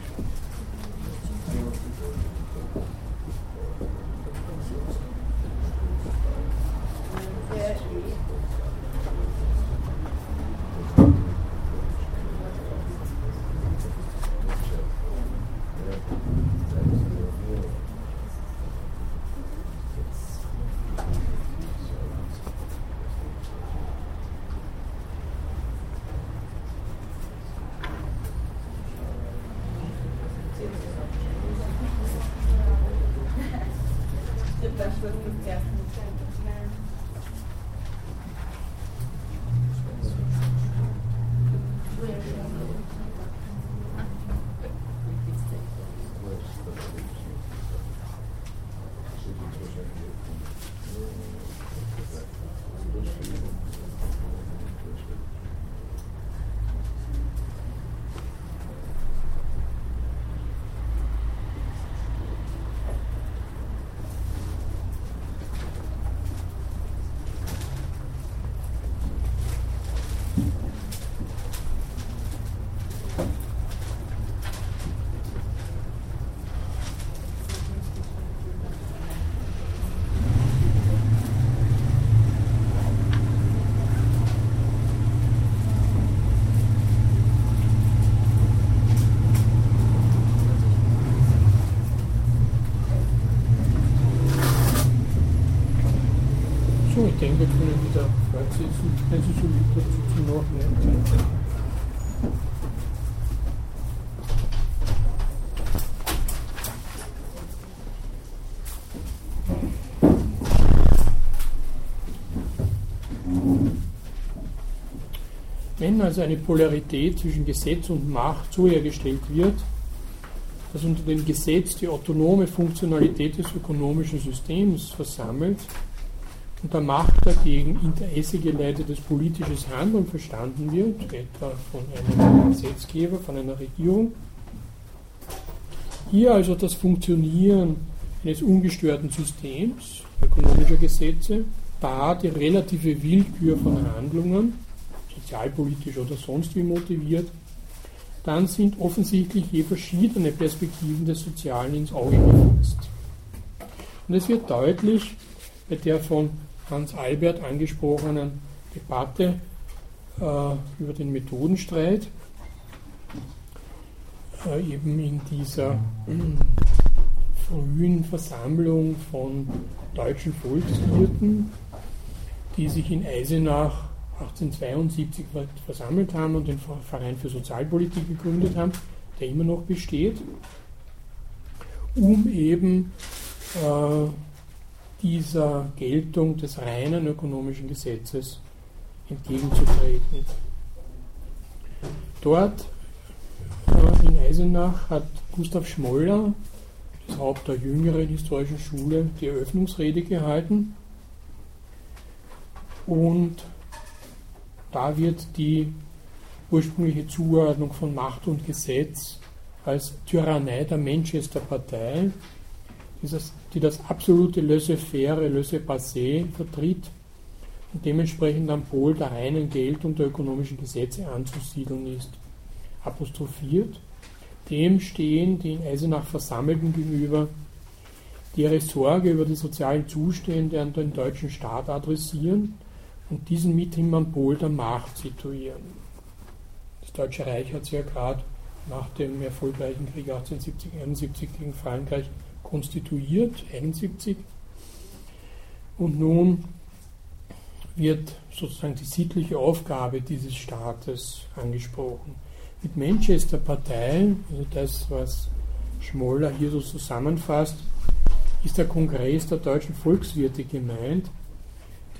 fortsetzen, wenn Sie so lieb dazu zum Nachlesen. Wenn also eine Polarität zwischen Gesetz und Macht so hergestellt wird, dass unter dem Gesetz die autonome Funktionalität des ökonomischen Systems versammelt und der Macht dagegen interessegeleitetes politisches Handeln verstanden wird, etwa von einem Gesetzgeber, von einer Regierung. Hier also das Funktionieren eines ungestörten Systems ökonomischer Gesetze, da die relative Willkür von Handlungen, sozialpolitisch oder sonst wie motiviert, dann sind offensichtlich je verschiedene Perspektiven des Sozialen ins Auge gefasst. Und es wird deutlich bei der von Hans Albert angesprochenen Debatte äh, über den Methodenstreit, äh, eben in dieser äh, frühen Versammlung von deutschen Volkswirten, die sich in Eisenach 1872 versammelt haben und den Verein für Sozialpolitik gegründet haben, der immer noch besteht, um eben äh, dieser Geltung des reinen ökonomischen Gesetzes entgegenzutreten. Dort äh, in Eisenach hat Gustav Schmoller, das Haupt der jüngeren historischen Schule, die Eröffnungsrede gehalten. Und da wird die ursprüngliche Zuordnung von Macht und Gesetz als Tyrannei der Manchester-Partei die das absolute laissez-faire, laissez-passer vertritt und dementsprechend am Pol der reinen Geld- und der ökonomischen Gesetze anzusiedeln ist, apostrophiert. Dem stehen die in Eisenach Versammelten gegenüber, die ihre Sorge über die sozialen Zustände an den deutschen Staat adressieren und diesen mithin am Pol der Macht situieren. Das Deutsche Reich hat sich ja gerade nach dem erfolgreichen Krieg 1870-71 gegen Frankreich konstituiert, 71. Und nun wird sozusagen die sittliche Aufgabe dieses Staates angesprochen. Mit Manchester Partei, also das, was Schmoller hier so zusammenfasst, ist der Kongress der deutschen Volkswirte gemeint,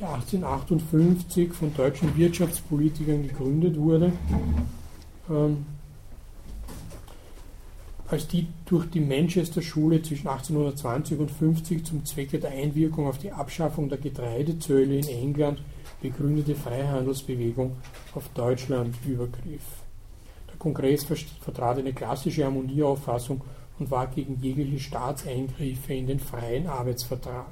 der 1858 von deutschen Wirtschaftspolitikern gegründet wurde. Ähm, als die durch die Manchester Schule zwischen 1820 und 50 zum Zwecke der Einwirkung auf die Abschaffung der Getreidezölle in England begründete Freihandelsbewegung auf Deutschland übergriff. Der Kongress vertrat eine klassische Harmonieauffassung und war gegen jegliche Staatseingriffe in den freien Arbeitsvertrag.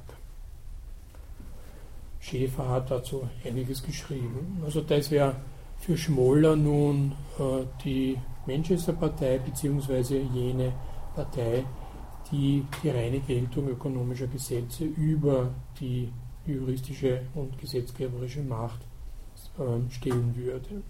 Schäfer hat dazu einiges geschrieben. Also das wäre für Schmoller nun äh, die Manchester-Partei beziehungsweise jene Partei, die die reine Geltung ökonomischer Gesetze über die juristische und gesetzgeberische Macht äh, stellen würde.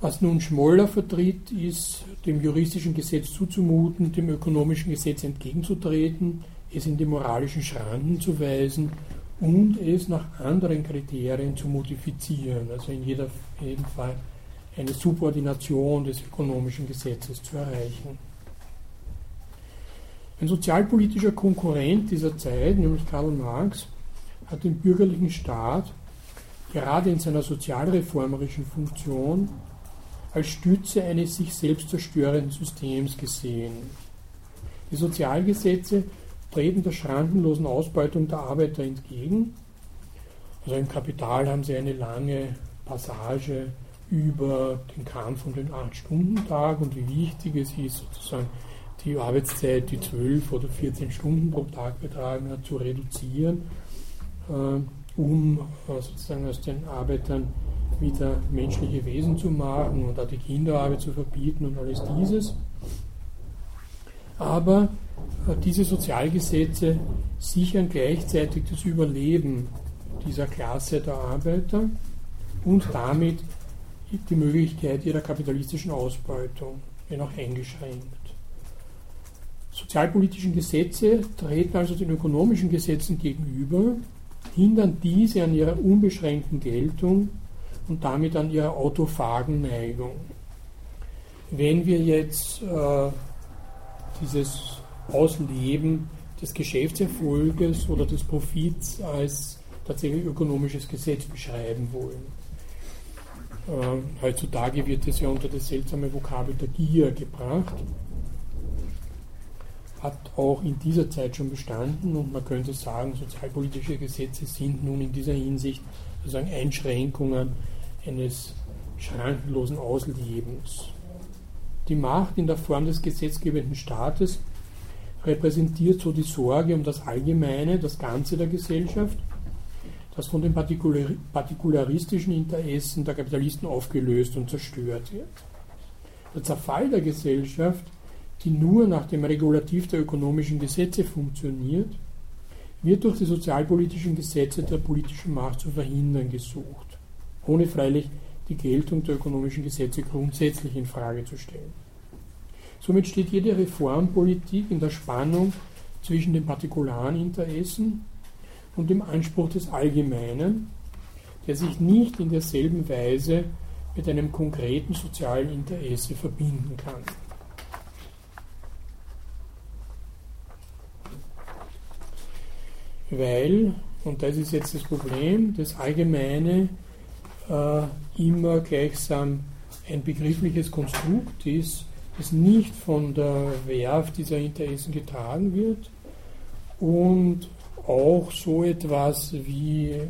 Was nun Schmoller vertritt, ist, dem juristischen Gesetz zuzumuten, dem ökonomischen Gesetz entgegenzutreten, es in die moralischen Schranken zu weisen und es nach anderen Kriterien zu modifizieren, also in jeder, jedem Fall eine Subordination des ökonomischen Gesetzes zu erreichen. Ein sozialpolitischer Konkurrent dieser Zeit, nämlich Karl Marx, hat den bürgerlichen Staat gerade in seiner sozialreformerischen Funktion als Stütze eines sich selbst zerstörenden Systems gesehen. Die Sozialgesetze treten der schrankenlosen Ausbeutung der Arbeiter entgegen. Also im Kapital haben sie eine lange Passage über den Kampf um den 8-Stunden-Tag und wie wichtig es ist, sozusagen die Arbeitszeit, die 12 oder 14 Stunden pro Tag betragen hat, zu reduzieren, äh, um äh, sozusagen aus den Arbeitern wieder menschliche Wesen zu machen und auch die Kinderarbeit zu verbieten und alles dieses. Aber äh, diese Sozialgesetze sichern gleichzeitig das Überleben dieser Klasse der Arbeiter und damit die Möglichkeit ihrer kapitalistischen Ausbeutung, wenn auch eingeschränkt. Sozialpolitischen Gesetze treten also den ökonomischen Gesetzen gegenüber, hindern diese an ihrer unbeschränkten Geltung und damit an ihrer autophagen Neigung. Wenn wir jetzt äh, dieses Ausleben des Geschäftserfolges oder des Profits als tatsächlich ökonomisches Gesetz beschreiben wollen. Äh, heutzutage wird es ja unter das seltsame Vokabel der Gier gebracht. Hat auch in dieser Zeit schon bestanden und man könnte sagen, sozialpolitische Gesetze sind nun in dieser Hinsicht sozusagen Einschränkungen eines schrankenlosen Auslebens. Die Macht in der Form des gesetzgebenden Staates repräsentiert so die Sorge um das Allgemeine, das Ganze der Gesellschaft, das von den partikularistischen Interessen der Kapitalisten aufgelöst und zerstört wird. Der Zerfall der Gesellschaft, die nur nach dem Regulativ der ökonomischen Gesetze funktioniert, wird durch die sozialpolitischen Gesetze der politischen Macht zu verhindern gesucht ohne freilich die Geltung der ökonomischen Gesetze grundsätzlich in Frage zu stellen. Somit steht jede Reformpolitik in der Spannung zwischen den partikularen Interessen und dem Anspruch des Allgemeinen, der sich nicht in derselben Weise mit einem konkreten sozialen Interesse verbinden kann. Weil, und das ist jetzt das Problem, das Allgemeine immer gleichsam ein begriffliches Konstrukt ist, das nicht von der Werft dieser Interessen getragen wird und auch so etwas wie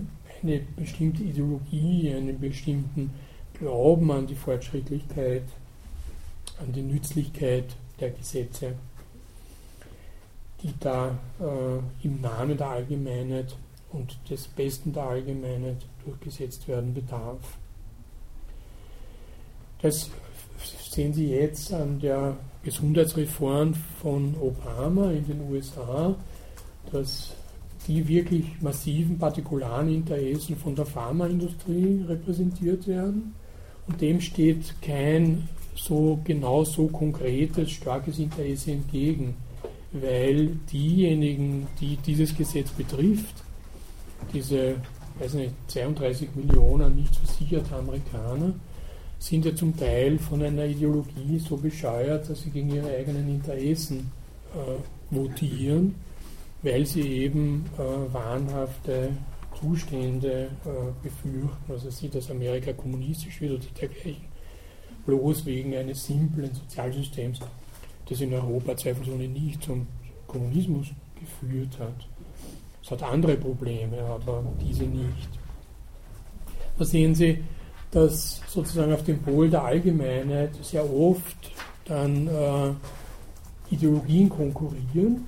eine bestimmte Ideologie, einen bestimmten Glauben an die Fortschrittlichkeit, an die Nützlichkeit der Gesetze, die da äh, im Namen der Allgemeinheit und des Besten der Allgemeinheit durchgesetzt werden bedarf. Das sehen Sie jetzt an der Gesundheitsreform von Obama in den USA, dass die wirklich massiven partikularen Interessen von der Pharmaindustrie repräsentiert werden. Und dem steht kein so genau so konkretes, starkes Interesse entgegen, weil diejenigen, die dieses Gesetz betrifft, diese weiß nicht, 32 Millionen nicht versicherte Amerikaner sind ja zum Teil von einer Ideologie so bescheuert, dass sie gegen ihre eigenen Interessen äh, votieren, weil sie eben äh, wahnhafte Zustände äh, befürchten. Also sie, dass Amerika kommunistisch wird oder dergleichen, bloß wegen eines simplen Sozialsystems, das in Europa zweifelsohne nicht zum Kommunismus geführt hat. Es hat andere Probleme, aber diese nicht. Da sehen Sie, dass sozusagen auf dem Pol der Allgemeinheit sehr oft dann äh, Ideologien konkurrieren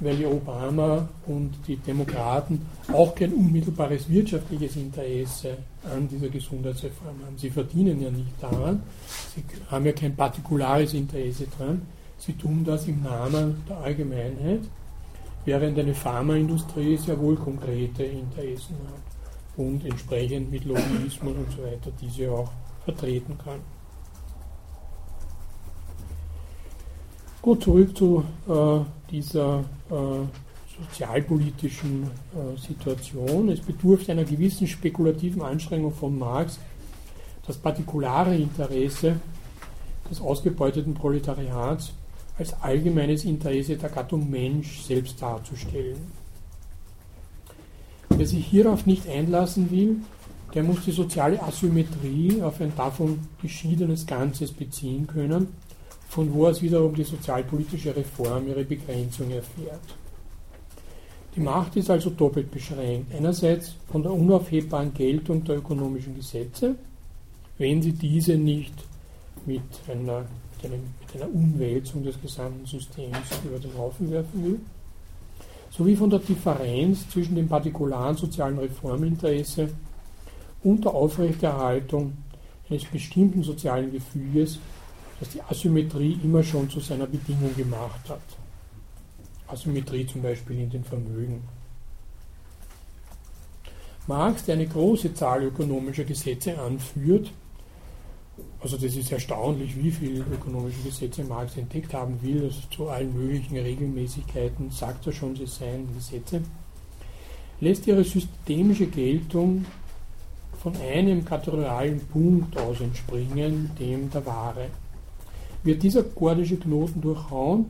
weil die Obama und die Demokraten auch kein unmittelbares wirtschaftliches Interesse an dieser Gesundheitsreform haben. Sie verdienen ja nicht daran, sie haben ja kein partikulares Interesse daran, sie tun das im Namen der Allgemeinheit, während eine Pharmaindustrie sehr wohl konkrete Interessen hat und entsprechend mit Lobbyismus und so weiter diese auch vertreten kann. Gut, zurück zu äh, dieser äh, sozialpolitischen äh, Situation. Es bedurft einer gewissen spekulativen Anstrengung von Marx, das partikulare Interesse des ausgebeuteten Proletariats als allgemeines Interesse der Gattung Mensch selbst darzustellen. Wer sich hierauf nicht einlassen will, der muss die soziale Asymmetrie auf ein davon geschiedenes Ganzes beziehen können von wo aus wiederum die sozialpolitische Reform ihre Begrenzung erfährt. Die Macht ist also doppelt beschränkt. Einerseits von der unaufhebbaren Geltung der ökonomischen Gesetze, wenn sie diese nicht mit einer, mit, einem, einer Umwälzung des gesamten Systems über den Haufen werfen will, sowie von der Differenz zwischen dem partikularen sozialen Reforminteresse und der Aufrechterhaltung eines bestimmten sozialen Gefüges dass die Asymmetrie immer schon zu seiner Bedingung gemacht hat. Asymmetrie zum Beispiel in den Vermögen. Marx, der eine große Zahl ökonomischer Gesetze anführt, also das ist erstaunlich, wie viele ökonomische Gesetze Marx entdeckt haben will, also zu allen möglichen Regelmäßigkeiten sagt er schon, sie seien Gesetze, lässt ihre systemische Geltung von einem kategorialen Punkt aus entspringen, dem der Ware. Wird dieser gordische Knoten durchhauen,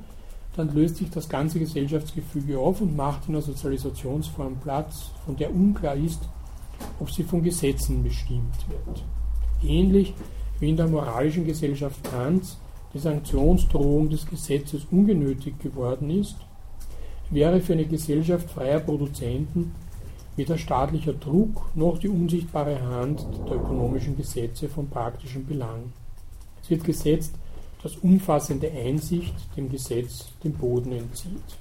dann löst sich das ganze Gesellschaftsgefüge auf und macht in einer Sozialisationsform Platz, von der unklar ist, ob sie von Gesetzen bestimmt wird. Ähnlich wie in der moralischen Gesellschaft Kants die Sanktionsdrohung des Gesetzes ungenötigt geworden ist, wäre für eine Gesellschaft freier Produzenten weder staatlicher Druck noch die unsichtbare Hand der ökonomischen Gesetze von praktischem Belang. Es wird gesetzt, dass umfassende Einsicht dem Gesetz den Boden entzieht.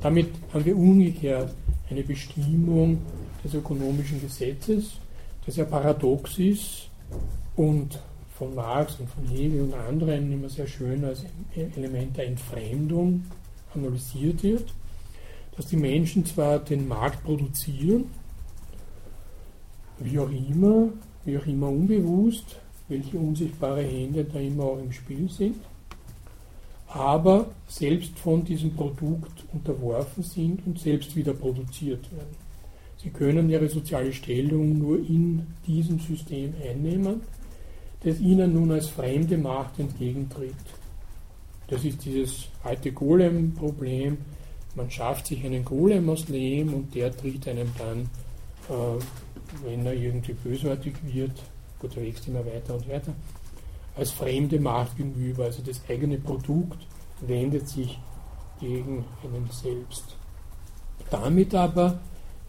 Damit haben wir umgekehrt eine Bestimmung des ökonomischen Gesetzes, das ja paradox ist und von Marx und von Hegel und anderen immer sehr schön als Element der Entfremdung analysiert wird, dass die Menschen zwar den Markt produzieren, wie auch immer, wie auch immer unbewusst, welche unsichtbare Hände da immer auch im Spiel sind, aber selbst von diesem Produkt unterworfen sind und selbst wieder produziert werden. Sie können ihre soziale Stellung nur in diesem System einnehmen, das ihnen nun als fremde Macht entgegentritt. Das ist dieses alte Golem-Problem. Man schafft sich einen Golem aus Lehm und der tritt einem dann, äh, wenn er irgendwie bösartig wird, gut, er wächst immer weiter und weiter, als fremde Macht gegenüber. Also das eigene Produkt wendet sich gegen einen selbst. Damit aber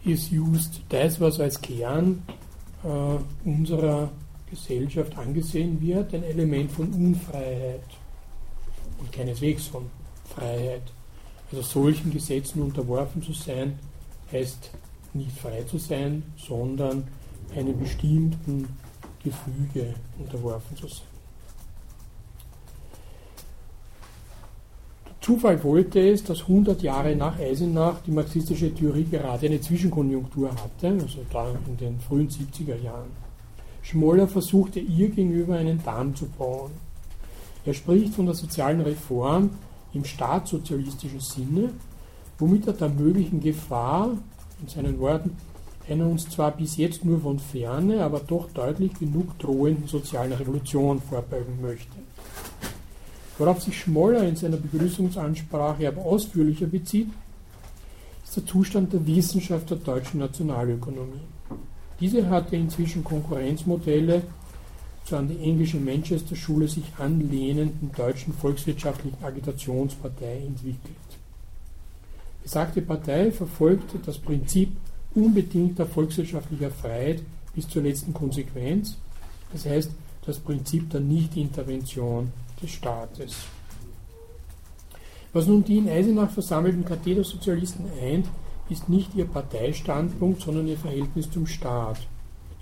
ist just das, was als Kern äh, unserer Gesellschaft angesehen wird, ein Element von Unfreiheit und keineswegs von Freiheit. Also solchen Gesetzen unterworfen zu sein, heißt nicht frei zu sein, sondern einem bestimmten Gefüge unterworfen zu sein. Der Zufall wollte es, dass 100 Jahre nach Eisenach die marxistische Theorie gerade eine Zwischenkonjunktur hatte, also da in den frühen 70er Jahren. Schmoller versuchte ihr gegenüber einen Damm zu bauen. Er spricht von der sozialen Reform im staatssozialistischen Sinne, womit er der möglichen Gefahr, in seinen Worten, einer uns zwar bis jetzt nur von ferne, aber doch deutlich genug drohenden sozialen Revolution vorbeugen möchte. Worauf sich Schmoller in seiner Begrüßungsansprache aber ausführlicher bezieht, ist der Zustand der Wissenschaft der deutschen Nationalökonomie. Diese hatte inzwischen Konkurrenzmodelle zur an die englische Manchester-Schule sich anlehnenden deutschen volkswirtschaftlichen Agitationspartei entwickelt. Besagte Partei verfolgte das Prinzip unbedingter volkswirtschaftlicher Freiheit bis zur letzten Konsequenz, das heißt das Prinzip der Nichtintervention des Staates. Was nun die in Eisenach versammelten Kathedersozialisten eint, ist nicht ihr Parteistandpunkt, sondern ihr Verhältnis zum Staat.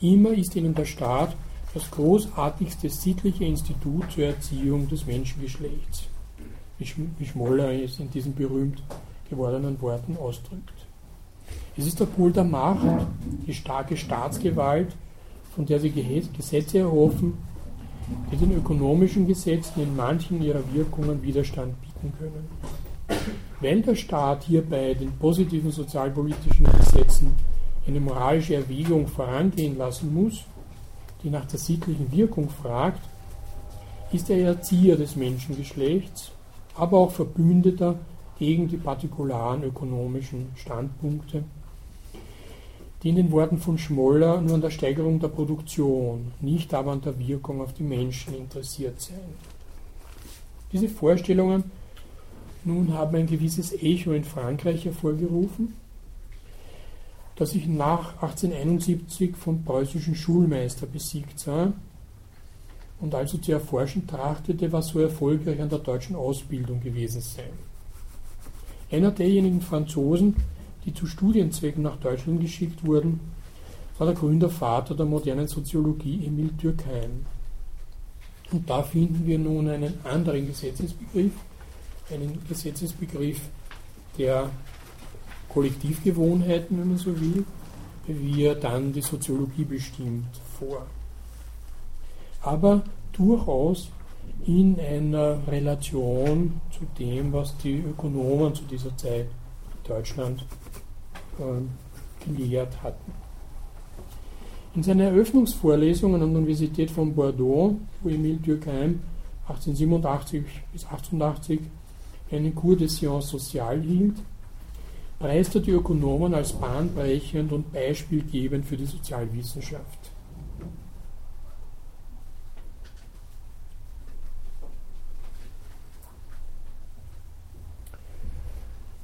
Immer ist ihnen der Staat das großartigste sittliche Institut zur Erziehung des Menschengeschlechts, wie Schmoller es in diesen berühmt gewordenen Worten ausdrückt. Es ist der Pol der Macht, die starke Staatsgewalt, von der sie Gesetze erhoffen, die den ökonomischen Gesetzen in manchen ihrer Wirkungen Widerstand bieten können. Weil der Staat hierbei den positiven sozialpolitischen Gesetzen eine moralische Erwägung vorangehen lassen muss, die nach der sittlichen Wirkung fragt, ist er Erzieher des Menschengeschlechts, aber auch Verbündeter gegen die partikularen ökonomischen Standpunkte, die in den Worten von Schmoller nur an der Steigerung der Produktion, nicht aber an der Wirkung auf die Menschen interessiert seien. Diese Vorstellungen nun haben ein gewisses Echo in Frankreich hervorgerufen, das sich nach 1871 vom preußischen Schulmeister besiegt sah und also zu erforschen trachtete, was so erfolgreich an der deutschen Ausbildung gewesen sei. Einer derjenigen Franzosen, die zu Studienzwecken nach Deutschland geschickt wurden, war der Gründervater der modernen Soziologie Emil Durkheim. Und da finden wir nun einen anderen Gesetzesbegriff, einen Gesetzesbegriff der Kollektivgewohnheiten, wenn man so will, wie er dann die Soziologie bestimmt, vor. Aber durchaus in einer Relation zu dem, was die Ökonomen zu dieser Zeit in Deutschland gelehrt hatten. In seiner Eröffnungsvorlesung an der Universität von Bordeaux, wo Emile Durkheim 1887 bis 1888 einen Cours de Sciences Sociales hielt, preist er die Ökonomen als bahnbrechend und beispielgebend für die Sozialwissenschaft.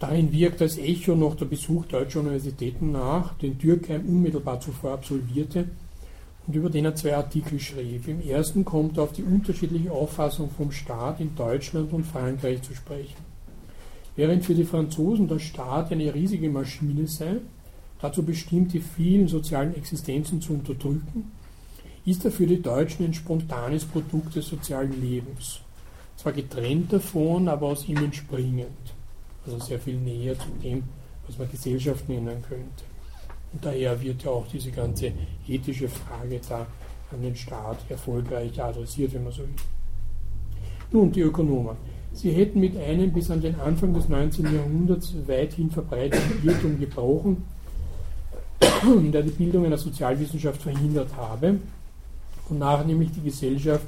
Darin wirkt als Echo noch der Besuch deutscher Universitäten nach, den Dürkheim unmittelbar zuvor absolvierte und über den er zwei Artikel schrieb. Im ersten kommt er auf die unterschiedliche Auffassung vom Staat in Deutschland und Frankreich zu sprechen. Während für die Franzosen der Staat eine riesige Maschine sei, dazu bestimmt, die vielen sozialen Existenzen zu unterdrücken, ist er für die Deutschen ein spontanes Produkt des sozialen Lebens. Zwar getrennt davon, aber aus ihm entspringend. Also sehr viel näher zu dem, was man Gesellschaft nennen könnte. Und daher wird ja auch diese ganze ethische Frage da an den Staat erfolgreich adressiert, wenn man so will. Nun, die Ökonomen. Sie hätten mit einem bis an den Anfang des 19. Jahrhunderts weithin verbreiteten Irrtum gebrochen, der die Bildung einer Sozialwissenschaft verhindert habe, wonach nämlich die Gesellschaft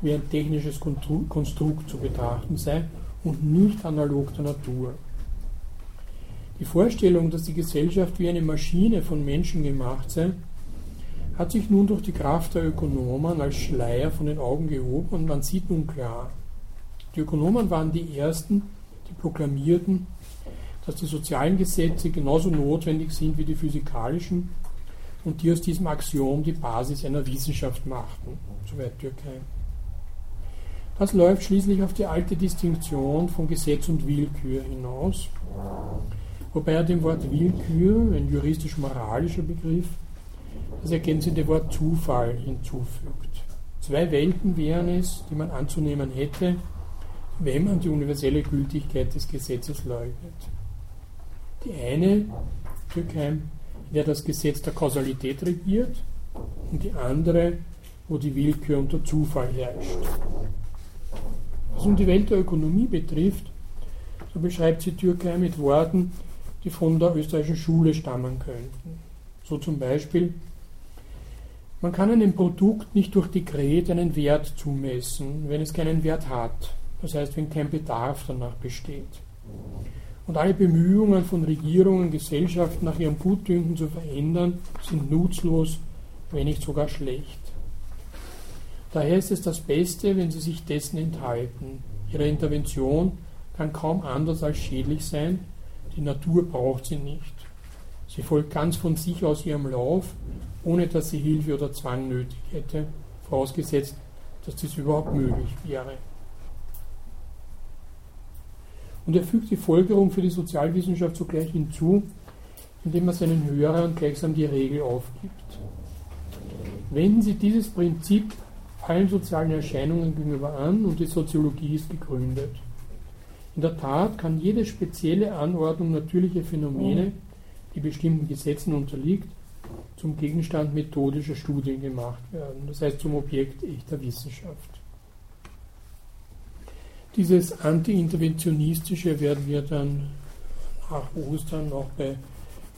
wie ein technisches Konstrukt zu betrachten sei und nicht analog der Natur. Die Vorstellung, dass die Gesellschaft wie eine Maschine von Menschen gemacht sei, hat sich nun durch die Kraft der Ökonomen als Schleier von den Augen gehoben und man sieht nun klar, die Ökonomen waren die Ersten, die proklamierten, dass die sozialen Gesetze genauso notwendig sind wie die physikalischen und die aus diesem Axiom die Basis einer Wissenschaft machten. Soweit Türkei. Das läuft schließlich auf die alte Distinktion von Gesetz und Willkür hinaus wobei er dem Wort Willkür, ein juristisch-moralischer Begriff, das ergänzende Wort Zufall hinzufügt. Zwei Welten wären es, die man anzunehmen hätte, wenn man die universelle Gültigkeit des Gesetzes leugnet. Die eine, Türkheim, in der das Gesetz der Kausalität regiert, und die andere, wo die Willkür und der Zufall herrscht. Was nun die Ökonomie betrifft, so beschreibt sie Türkei mit Worten, die von der österreichischen Schule stammen könnten. So zum Beispiel, man kann einem Produkt nicht durch Dekret einen Wert zumessen, wenn es keinen Wert hat. Das heißt, wenn kein Bedarf danach besteht. Und alle Bemühungen von Regierungen, Gesellschaften nach ihrem Gutdünken zu verändern, sind nutzlos, wenn nicht sogar schlecht. Daher ist es das Beste, wenn sie sich dessen enthalten. Ihre Intervention kann kaum anders als schädlich sein, die Natur braucht sie nicht. Sie folgt ganz von sich aus ihrem Lauf, ohne dass sie Hilfe oder Zwang nötig hätte, vorausgesetzt, dass dies überhaupt möglich wäre. Und er fügt die Folgerung für die Sozialwissenschaft sogleich hinzu, indem er seinen Hörern gleichsam die Regel aufgibt. Wenden Sie dieses Prinzip allen sozialen Erscheinungen gegenüber an und die Soziologie ist gegründet. In der Tat kann jede spezielle Anordnung natürlicher Phänomene, die bestimmten Gesetzen unterliegt, zum Gegenstand methodischer Studien gemacht werden, das heißt zum Objekt echter Wissenschaft. Dieses Anti-Interventionistische werden wir dann nach Ostern auch bei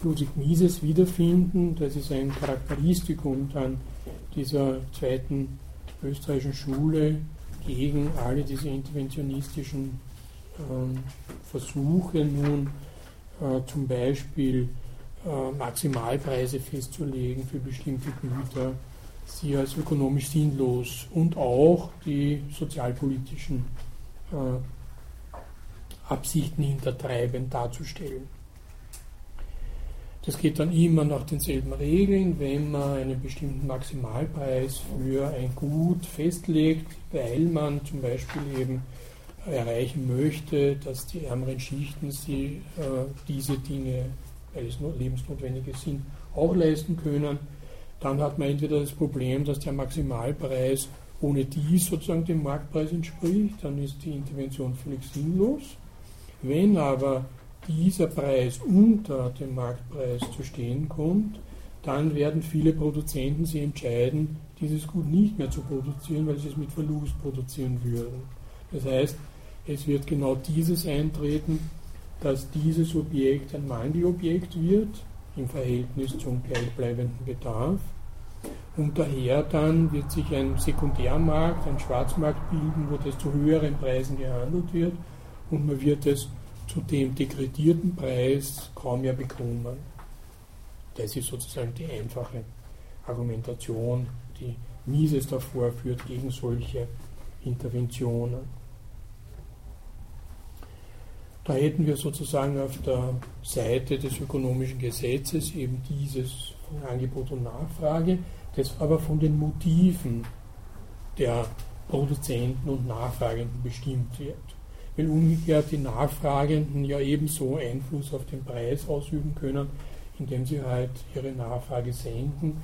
Ludwig Mises wiederfinden. Das ist ein Charakteristikum dann dieser zweiten österreichischen Schule gegen alle diese interventionistischen äh, Versuche nun äh, zum Beispiel äh, Maximalpreise festzulegen für bestimmte Güter, sie als ökonomisch sinnlos und auch die sozialpolitischen äh, Absichten hintertreiben darzustellen. Das geht dann immer nach denselben Regeln, wenn man einen bestimmten Maximalpreis für ein Gut festlegt, weil man zum Beispiel eben erreichen möchte, dass die ärmeren Schichten sie äh, diese Dinge, weil es lebensnotwendige sind, auch leisten können. Dann hat man entweder das Problem, dass der Maximalpreis ohne dies sozusagen dem Marktpreis entspricht, dann ist die Intervention völlig sinnlos. Wenn aber dieser Preis unter dem Marktpreis zu stehen kommt, dann werden viele Produzenten sich entscheiden, dieses Gut nicht mehr zu produzieren, weil sie es mit Verlust produzieren würden. Das heißt, es wird genau dieses eintreten, dass dieses Objekt ein Mangelobjekt wird im Verhältnis zum gleichbleibenden Bedarf. Und daher dann wird sich ein Sekundärmarkt, ein Schwarzmarkt bilden, wo das zu höheren Preisen gehandelt wird und man wird es zu dem degradierten Preis kaum mehr bekommen. Das ist sozusagen die einfache Argumentation, die Mises davor führt gegen solche Interventionen. Da hätten wir sozusagen auf der Seite des ökonomischen Gesetzes eben dieses von Angebot und Nachfrage, das aber von den Motiven der Produzenten und Nachfragenden bestimmt wird weil umgekehrt die Nachfragenden ja ebenso Einfluss auf den Preis ausüben können, indem sie halt ihre Nachfrage senken.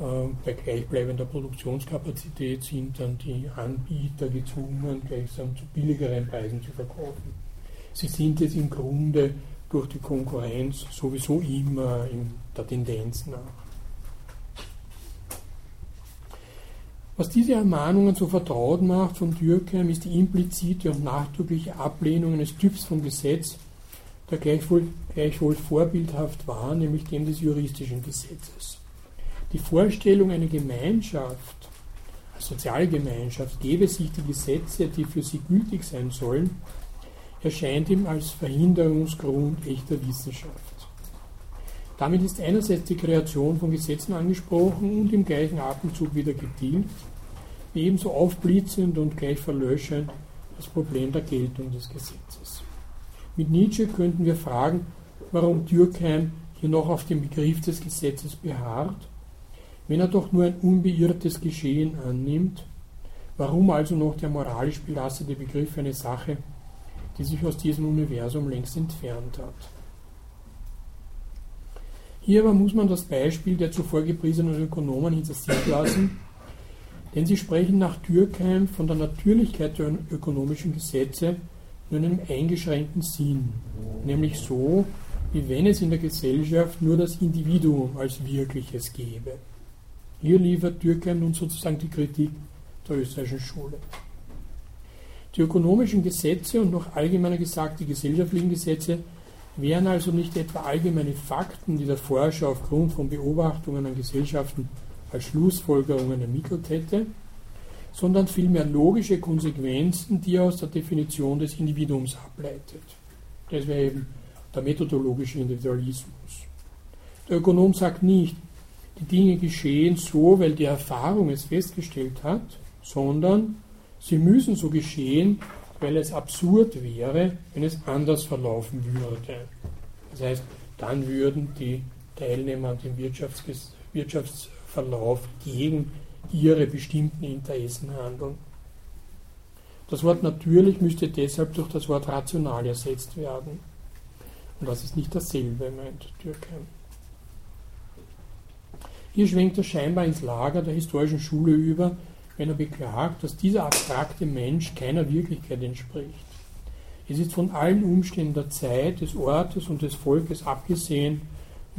Ähm, bei gleichbleibender Produktionskapazität sind dann die Anbieter gezwungen, gleichsam zu billigeren Preisen zu verkaufen. Sie sind es im Grunde durch die Konkurrenz sowieso immer in der Tendenz nach. Was diese Ermahnungen so vertraut macht von Dürkheim, ist die implizite und nachdrückliche Ablehnung eines Typs von Gesetz, der gleichwohl, gleichwohl vorbildhaft war, nämlich dem des juristischen Gesetzes. Die Vorstellung, eine Gemeinschaft, eine Sozialgemeinschaft, gebe sich die Gesetze, die für sie gültig sein sollen, erscheint ihm als Verhinderungsgrund echter Wissenschaft. Damit ist einerseits die Kreation von Gesetzen angesprochen und im gleichen Atemzug wieder getilgt, ebenso aufblitzend und gleich verlöschend das Problem der Geltung des Gesetzes. Mit Nietzsche könnten wir fragen, warum Dürkheim hier noch auf dem Begriff des Gesetzes beharrt, wenn er doch nur ein unbeirrtes Geschehen annimmt, warum also noch der moralisch belastete Begriff eine Sache, die sich aus diesem Universum längst entfernt hat. Hier aber muss man das Beispiel der zuvor gepriesenen Ökonomen hinter sich lassen, denn sie sprechen nach Dürkheim von der Natürlichkeit der ökonomischen Gesetze nur in einem eingeschränkten Sinn, nämlich so, wie wenn es in der Gesellschaft nur das Individuum als Wirkliches gäbe. Hier liefert Dürkheim nun sozusagen die Kritik der österreichischen Schule. Die ökonomischen Gesetze und noch allgemeiner gesagt die gesellschaftlichen Gesetze wären also nicht etwa allgemeine Fakten, die der Forscher aufgrund von Beobachtungen an Gesellschaften als Schlussfolgerungen ermittelt hätte, sondern vielmehr logische Konsequenzen, die er aus der Definition des Individuums ableitet. Das wäre eben der methodologische Individualismus. Der Ökonom sagt nicht, die Dinge geschehen so, weil die Erfahrung es festgestellt hat, sondern sie müssen so geschehen, weil es absurd wäre, wenn es anders verlaufen würde. Das heißt, dann würden die Teilnehmer an dem Wirtschafts Wirtschaftsverlauf gegen ihre bestimmten Interessen handeln. Das Wort natürlich müsste deshalb durch das Wort rational ersetzt werden. Und das ist nicht dasselbe, meint Dürkheim. Hier schwenkt er scheinbar ins Lager der historischen Schule über, wenn er beklagt, dass dieser abstrakte Mensch keiner Wirklichkeit entspricht. Es ist von allen Umständen der Zeit, des Ortes und des Volkes abgesehen,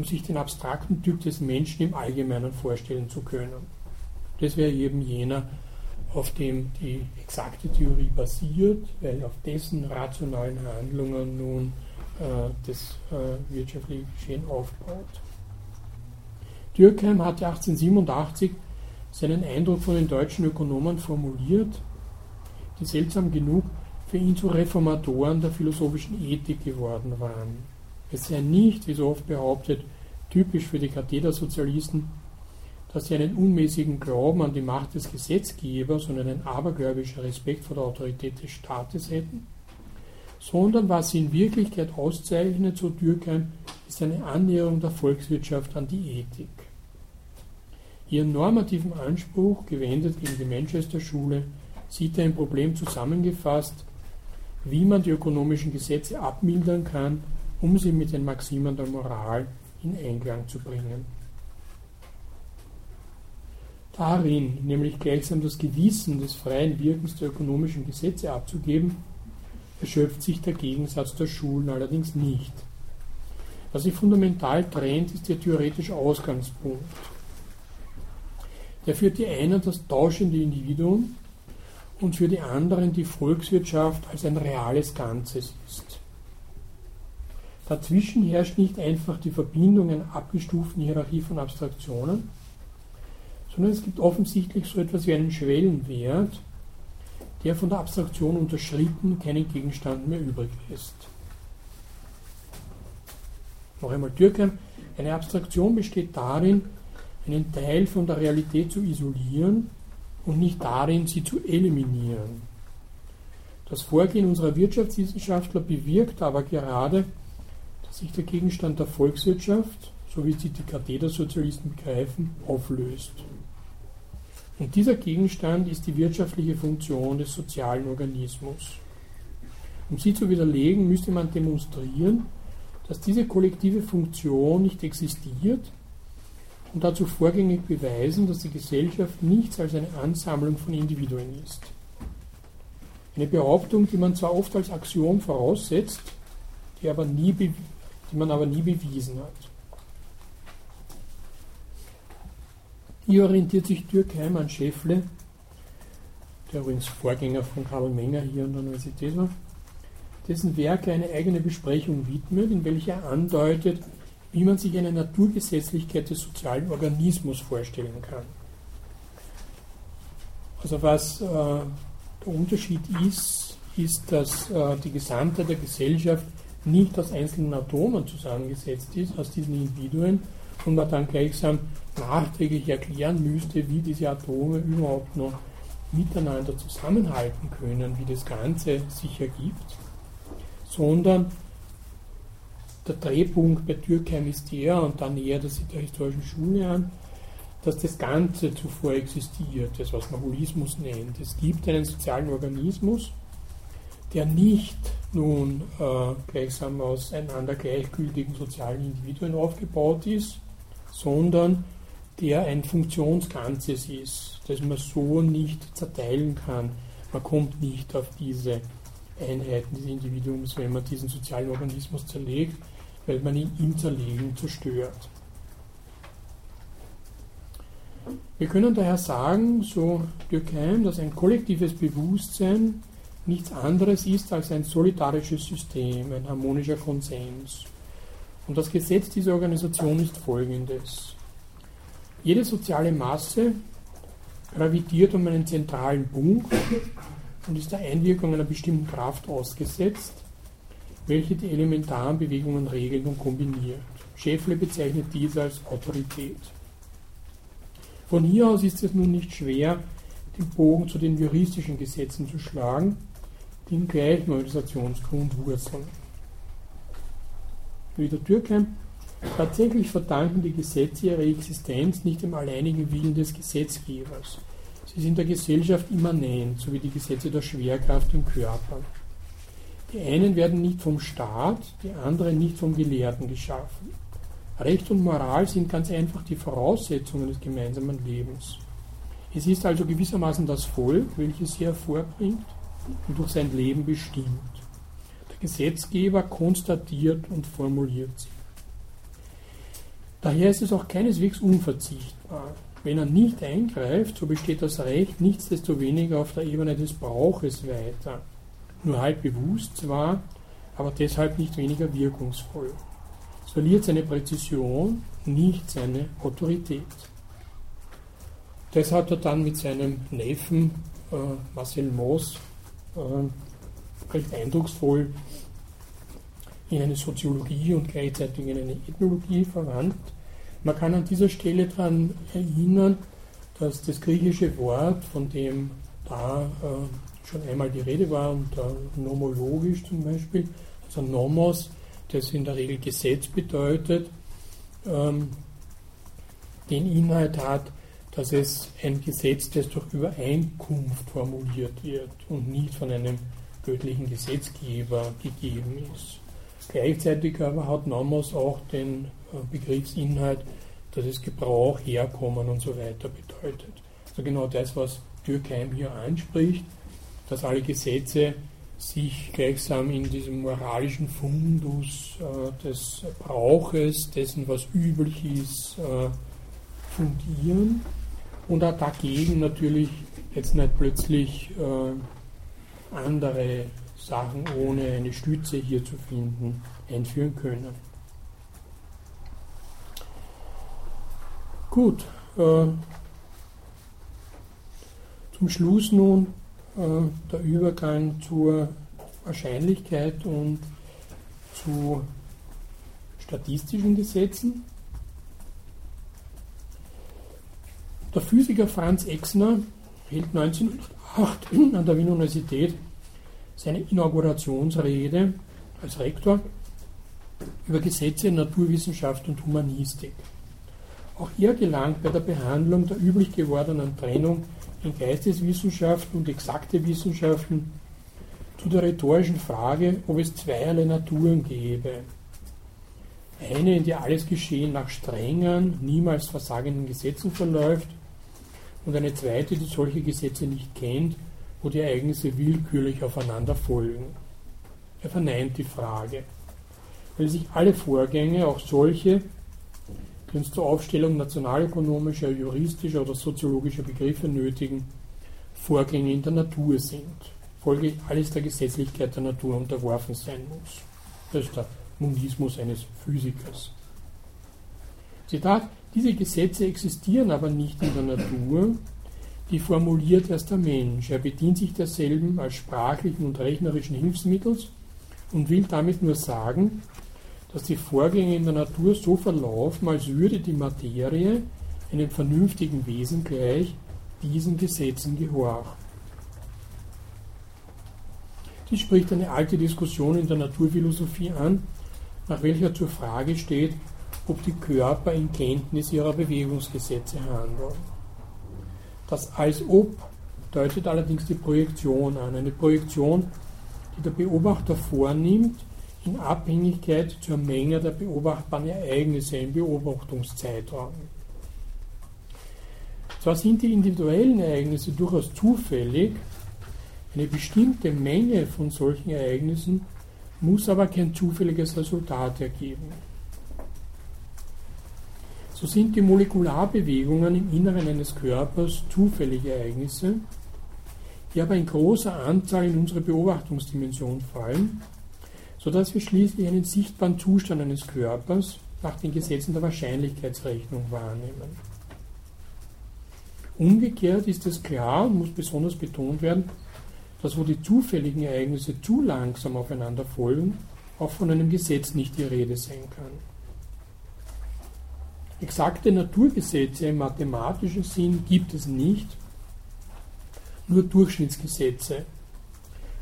um sich den abstrakten Typ des Menschen im Allgemeinen vorstellen zu können. Das wäre eben jener, auf dem die exakte Theorie basiert, weil auf dessen rationalen Handlungen nun äh, das äh, wirtschaftliche Geschehen aufbaut. Dürkheim hatte 1887 seinen Eindruck von den deutschen Ökonomen formuliert, die seltsam genug für ihn zu Reformatoren der philosophischen Ethik geworden waren. Es sei nicht, wie so oft behauptet, typisch für die Kathedersozialisten, dass sie einen unmäßigen Glauben an die Macht des Gesetzgebers und einen abergläubischen Respekt vor der Autorität des Staates hätten, sondern was sie in Wirklichkeit auszeichnet, so Dürkheim, ist eine Annäherung der Volkswirtschaft an die Ethik. Ihren normativen Anspruch, gewendet gegen die Manchester-Schule, sieht er im Problem zusammengefasst, wie man die ökonomischen Gesetze abmildern kann, um sie mit den Maximen der Moral in Einklang zu bringen. Darin, nämlich gleichsam das Gewissen des freien Wirkens der ökonomischen Gesetze abzugeben, erschöpft sich der Gegensatz der Schulen allerdings nicht. Was sich fundamental trennt, ist der theoretische Ausgangspunkt. Der für die einen das tauschende Individuum und für die anderen die Volkswirtschaft als ein reales Ganzes ist. Dazwischen herrscht nicht einfach die Verbindung einer abgestuften Hierarchie von Abstraktionen, sondern es gibt offensichtlich so etwas wie einen Schwellenwert, der von der Abstraktion unterschritten keinen Gegenstand mehr übrig lässt. Noch einmal Dürkheim, eine Abstraktion besteht darin, einen Teil von der Realität zu isolieren und nicht darin, sie zu eliminieren. Das Vorgehen unserer Wirtschaftswissenschaftler bewirkt aber gerade, sich der Gegenstand der Volkswirtschaft, so wie sie die Kathedersozialisten begreifen, auflöst. Und dieser Gegenstand ist die wirtschaftliche Funktion des sozialen Organismus. Um sie zu widerlegen, müsste man demonstrieren, dass diese kollektive Funktion nicht existiert und dazu vorgängig beweisen, dass die Gesellschaft nichts als eine Ansammlung von Individuen ist. Eine Behauptung, die man zwar oft als Axiom voraussetzt, die, aber nie die man aber nie bewiesen hat. Hier orientiert sich Dürkheim an Schäffle, der übrigens Vorgänger von Karl Menger hier an der Universität war, dessen Werk eine eigene Besprechung widmet, in welcher er andeutet, wie man sich eine Naturgesetzlichkeit des sozialen Organismus vorstellen kann. Also was äh, der Unterschied ist, ist, dass äh, die Gesamtheit der Gesellschaft nicht aus einzelnen Atomen zusammengesetzt ist, aus diesen Individuen, und man dann gleichsam nachträglich erklären müsste, wie diese Atome überhaupt noch miteinander zusammenhalten können, wie das Ganze sich ergibt, sondern der Drehpunkt bei Dürkheim ist der, und dann nähert er sich der historischen Schule an, dass das Ganze zuvor existiert, das was man Holismus nennt. Es gibt einen sozialen Organismus, der nicht nun äh, gleichsam aus einander gleichgültigen sozialen Individuen aufgebaut ist, sondern der ein Funktionsganzes ist, das man so nicht zerteilen kann. Man kommt nicht auf diese Einheiten des Individuums, wenn man diesen sozialen Organismus zerlegt, weil man ihn im Zerlegen zerstört. Wir können daher sagen, so Durkheim, dass ein kollektives Bewusstsein nichts anderes ist als ein solidarisches System, ein harmonischer Konsens. Und das Gesetz dieser Organisation ist folgendes. Jede soziale Masse gravitiert um einen zentralen Punkt und ist der Einwirkung einer bestimmten Kraft ausgesetzt, welche die elementaren Bewegungen regelt und kombiniert. Schäffle bezeichnet dies als Autorität. Von hier aus ist es nun nicht schwer, den Bogen zu den juristischen Gesetzen zu schlagen, die im gleichen Organisationsgrund wurzeln. Wieder Dürkheim, tatsächlich verdanken die Gesetze ihre Existenz nicht dem alleinigen Willen des Gesetzgebers. Sie sind der Gesellschaft immanent, so wie die Gesetze der Schwerkraft im Körper. Die einen werden nicht vom Staat, die anderen nicht vom Gelehrten geschaffen. Recht und Moral sind ganz einfach die Voraussetzungen des gemeinsamen Lebens. Es ist also gewissermaßen das Volk, welches sie hervorbringt und durch sein Leben bestimmt. Der Gesetzgeber konstatiert und formuliert sie. Daher ist es auch keineswegs unverzichtbar. Wenn er nicht eingreift, so besteht das Recht nichtsdestoweniger auf der Ebene des Brauches weiter. Nur halb bewusst zwar, aber deshalb nicht weniger wirkungsvoll. Es verliert seine Präzision, nicht seine Autorität. Das hat er dann mit seinem Neffen äh, Marcel Moos recht eindrucksvoll in eine Soziologie und gleichzeitig in eine Ethnologie verwandt. Man kann an dieser Stelle daran erinnern, dass das griechische Wort, von dem da äh, schon einmal die Rede war, und äh, nomologisch zum Beispiel, also Nomos, das in der Regel Gesetz bedeutet, ähm, den Inhalt hat, dass es ein Gesetz, das durch Übereinkunft formuliert wird und nicht von einem göttlichen Gesetzgeber gegeben ist. Gleichzeitig aber hat Nomos auch den äh, Begriffsinhalt, dass es Gebrauch, Herkommen und so weiter bedeutet. Also genau das, was Dürkheim hier anspricht, dass alle Gesetze sich gleichsam in diesem moralischen Fundus äh, des Brauches, dessen was üblich ist, äh, fundieren und auch dagegen natürlich jetzt nicht plötzlich äh, andere Sachen ohne eine Stütze hier zu finden einführen können. Gut, äh, zum Schluss nun äh, der Übergang zur Wahrscheinlichkeit und zu statistischen Gesetzen. Der Physiker Franz Exner hält 1908 an der Wiener Universität seine Inaugurationsrede als Rektor über Gesetze, Naturwissenschaft und Humanistik. Auch er gelangt bei der Behandlung der üblich gewordenen Trennung in Geisteswissenschaften und exakte Wissenschaften zu der rhetorischen Frage, ob es zweierlei Naturen gäbe. Eine, in der alles Geschehen nach strengen, niemals versagenden Gesetzen verläuft, und eine zweite, die solche Gesetze nicht kennt, wo die Ereignisse willkürlich aufeinander folgen. Er verneint die Frage, weil sich alle Vorgänge, auch solche, die uns zur Aufstellung nationalökonomischer, juristischer oder soziologischer Begriffe nötigen, Vorgänge in der Natur sind, folglich alles der Gesetzlichkeit der Natur unterworfen sein muss. Das ist der Monismus eines Physikers. Zitat, diese Gesetze existieren aber nicht in der Natur, die formuliert erst der Mensch. Er bedient sich derselben als sprachlichen und rechnerischen Hilfsmittels und will damit nur sagen, dass die Vorgänge in der Natur so verlaufen, als würde die Materie einem vernünftigen Wesen gleich diesen Gesetzen gehorchen. Dies spricht eine alte Diskussion in der Naturphilosophie an, nach welcher zur Frage steht, ob die Körper in Kenntnis ihrer Bewegungsgesetze handeln. Das als ob deutet allerdings die Projektion an, eine Projektion, die der Beobachter vornimmt in Abhängigkeit zur Menge der beobachtbaren Ereignisse im Beobachtungszeitraum. Zwar sind die individuellen Ereignisse durchaus zufällig, eine bestimmte Menge von solchen Ereignissen muss aber kein zufälliges Resultat ergeben. So sind die Molekularbewegungen im Inneren eines Körpers zufällige Ereignisse, die aber in großer Anzahl in unsere Beobachtungsdimension fallen, sodass wir schließlich einen sichtbaren Zustand eines Körpers nach den Gesetzen der Wahrscheinlichkeitsrechnung wahrnehmen. Umgekehrt ist es klar und muss besonders betont werden, dass wo die zufälligen Ereignisse zu langsam aufeinander folgen, auch von einem Gesetz nicht die Rede sein kann. Exakte Naturgesetze im mathematischen Sinn gibt es nicht, nur Durchschnittsgesetze,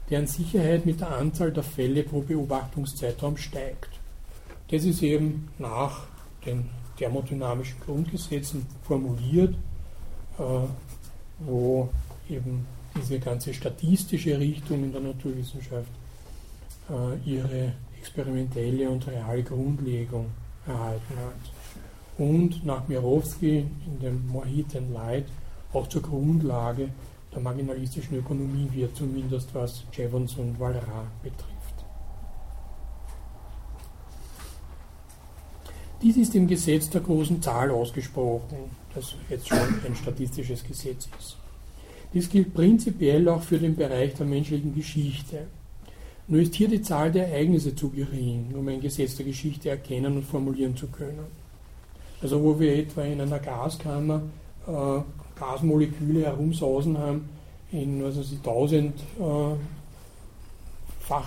deren Sicherheit mit der Anzahl der Fälle pro Beobachtungszeitraum steigt. Das ist eben nach den thermodynamischen Grundgesetzen formuliert. Äh, wo eben diese ganze statistische Richtung in der Naturwissenschaft äh, ihre experimentelle und reale Grundlegung erhalten hat. Und nach Mirowski in dem Mohit and Light auch zur Grundlage der marginalistischen Ökonomie wird, zumindest was Jevons und Valera betrifft. Dies ist im Gesetz der großen Zahl ausgesprochen, das jetzt schon ein statistisches Gesetz ist. Dies gilt prinzipiell auch für den Bereich der menschlichen Geschichte. Nur ist hier die Zahl der Ereignisse zu gering, um ein Gesetz der Geschichte erkennen und formulieren zu können. Also wo wir etwa in einer Gaskammer äh, Gasmoleküle herumsausen haben in was weiß tausendfacher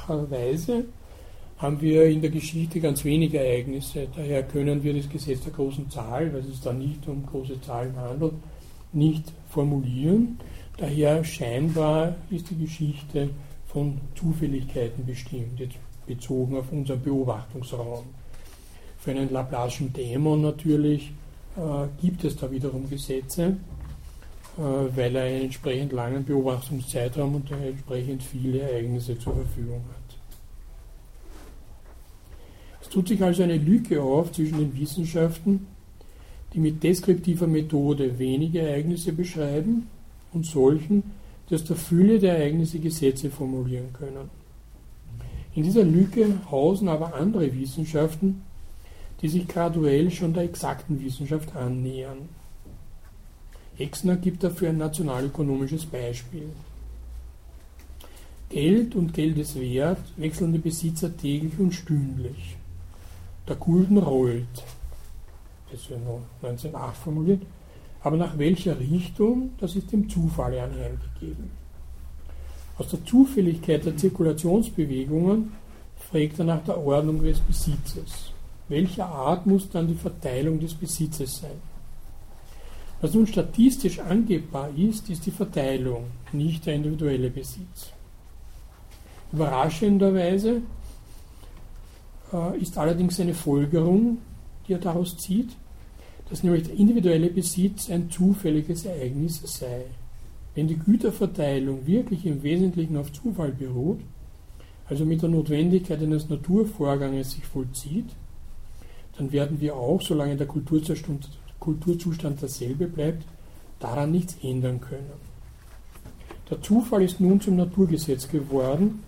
äh, Weise, haben wir in der Geschichte ganz wenige Ereignisse. Daher können wir das Gesetz der großen Zahl, weil es da nicht um große Zahlen handelt, nicht formulieren. Daher scheinbar ist die Geschichte von Zufälligkeiten bestimmt, jetzt bezogen auf unseren Beobachtungsraum. Für einen Laplace'schen Dämon natürlich äh, gibt es da wiederum Gesetze, äh, weil er einen entsprechend langen Beobachtungszeitraum und entsprechend viele Ereignisse zur Verfügung hat tut sich also eine Lücke auf zwischen den Wissenschaften, die mit deskriptiver Methode wenige Ereignisse beschreiben, und solchen, die aus der Fülle der Ereignisse Gesetze formulieren können. In dieser Lücke hausen aber andere Wissenschaften, die sich graduell schon der exakten Wissenschaft annähern. Exner gibt dafür ein nationalökonomisches Beispiel. Geld und Geldeswert wechseln die Besitzer täglich und stündlich. Der Gulden rollt. Das wird noch 1908 formuliert. Aber nach welcher Richtung, das ist dem Zufall anheimgegeben. Aus der Zufälligkeit der Zirkulationsbewegungen fragt er nach der Ordnung des Besitzes. Welcher Art muss dann die Verteilung des Besitzes sein? Was nun statistisch angebbar ist, ist die Verteilung, nicht der individuelle Besitz. Überraschenderweise äh, ist allerdings eine Folgerung, die er daraus zieht, dass nämlich der individuelle Besitz ein zufälliges Ereignis sei. Wenn die Güterverteilung wirklich im Wesentlichen auf Zufall beruht, also mit der Notwendigkeit eines Naturvorganges sich vollzieht, dann werden wir auch, solange der Kulturzustand, dasselbe bleibt, daran nichts ändern können. Der Zufall ist nun zum Naturgesetz geworden,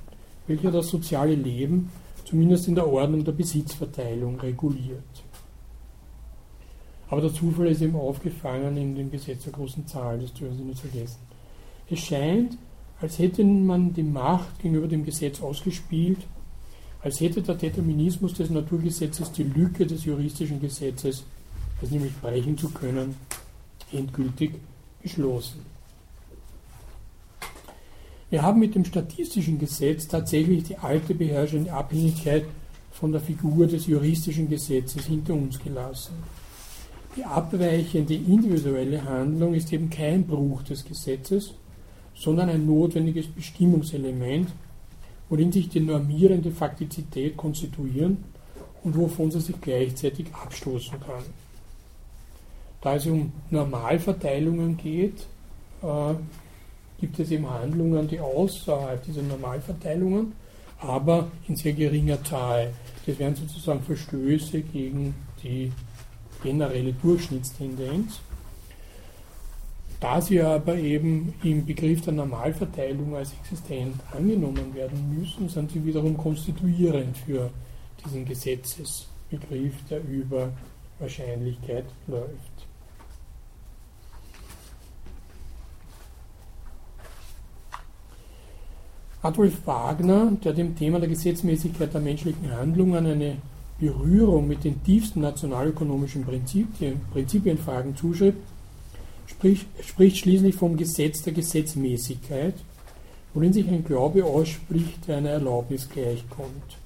welcher das soziale Leben zumindest in der Ordnung der Besitzverteilung reguliert. Aber der Zufall ist eben aufgefangen in dem Gesetz der großen Zahl, das dürfen Sie nicht vergessen. Es scheint, als hätte man die Macht gegenüber dem Gesetz ausgespielt, als hätte der Determinismus des Naturgesetzes die Lücke des juristischen Gesetzes, das nämlich brechen zu können, endgültig geschlossen. Wir haben mit dem statistischen Gesetz tatsächlich die alte beherrschende Abhängigkeit von der Figur des juristischen Gesetzes hinter uns gelassen. Die abweichende individuelle Handlung ist eben kein Bruch des Gesetzes, sondern ein notwendiges Bestimmungselement, worin sich die normierende Faktizität konstituieren und wovon sie sich gleichzeitig abstoßen kann. Da es um Normalverteilungen geht, äh, gibt es eben Handlungen, die außerhalb dieser Normalverteilungen, aber in sehr geringer Zahl. Das wären sozusagen Verstöße gegen die generelle Durchschnittstendenz. Da sie aber eben im Begriff der Normalverteilung als existent angenommen werden müssen, sind sie wiederum konstituierend für diesen Gesetzesbegriff, der über Wahrscheinlichkeit läuft. Adolf Wagner, der dem Thema der Gesetzmäßigkeit der menschlichen Handlungen eine Berührung mit den tiefsten nationalökonomischen Prinzipien, Prinzipienfragen zuschreibt, spricht, spricht schließlich vom Gesetz der Gesetzmäßigkeit, worin sich ein Glaube ausspricht, der einer Erlaubnis gleichkommt.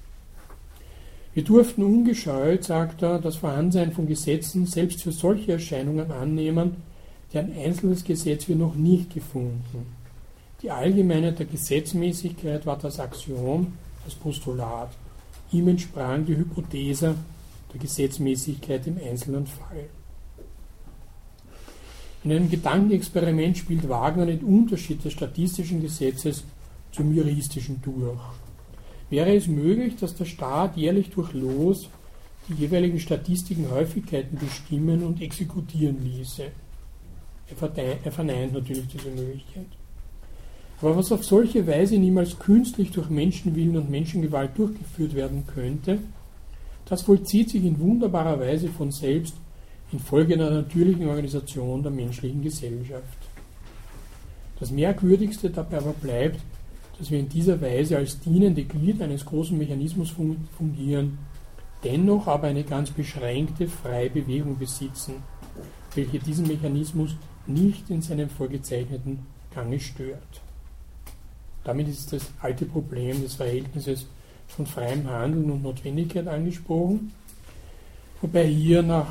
Wir durften ungescheut, sagt er, das Vorhandensein von Gesetzen selbst für solche Erscheinungen annehmen, die ein einzelnes Gesetz wir noch nicht gefunden die Allgemeinheit der Gesetzmäßigkeit war das Axiom, das Postulat. Ihm entsprang die Hypothese der Gesetzmäßigkeit im einzelnen Fall. In einem Gedankenexperiment spielt Wagner den Unterschied des statistischen Gesetzes zum juristischen durch. Wäre es möglich, dass der Staat jährlich durch Los die jeweiligen Statistiken Häufigkeiten bestimmen und exekutieren ließe? Er verneint natürlich diese Möglichkeit. Aber was auf solche Weise niemals künstlich durch Menschenwillen und Menschengewalt durchgeführt werden könnte, das vollzieht sich in wunderbarer Weise von selbst infolge einer natürlichen Organisation der menschlichen Gesellschaft. Das Merkwürdigste dabei aber bleibt, dass wir in dieser Weise als dienende Glied eines großen Mechanismus fungieren, dennoch aber eine ganz beschränkte freie Bewegung besitzen, welche diesen Mechanismus nicht in seinem vorgezeichneten Gange stört. Damit ist das alte Problem des Verhältnisses von freiem Handeln und Notwendigkeit angesprochen, wobei hier nach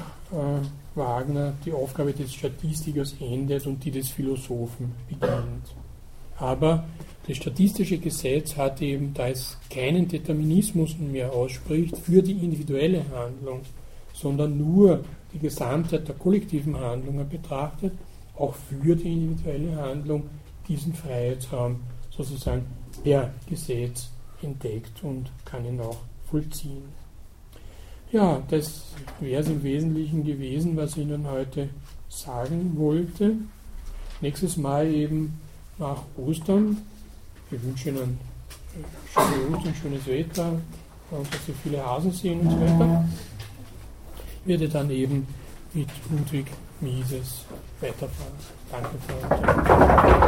Wagner die Aufgabe des Statistikers endet und die des Philosophen beginnt. Aber das statistische Gesetz hat eben, da es keinen Determinismus mehr ausspricht für die individuelle Handlung, sondern nur die Gesamtheit der kollektiven Handlungen betrachtet, auch für die individuelle Handlung diesen Freiheitsraum sozusagen per Gesetz entdeckt und kann ihn auch vollziehen. Ja, das wäre es im Wesentlichen gewesen, was ich Ihnen heute sagen wollte. Nächstes Mal eben nach Ostern. Wir wünschen Ihnen schöne Ostern, schönes Wetter und dass Sie viele Hasen sehen und so weiter. Ich werde dann eben mit Ludwig Mises weiterfahren. Danke für.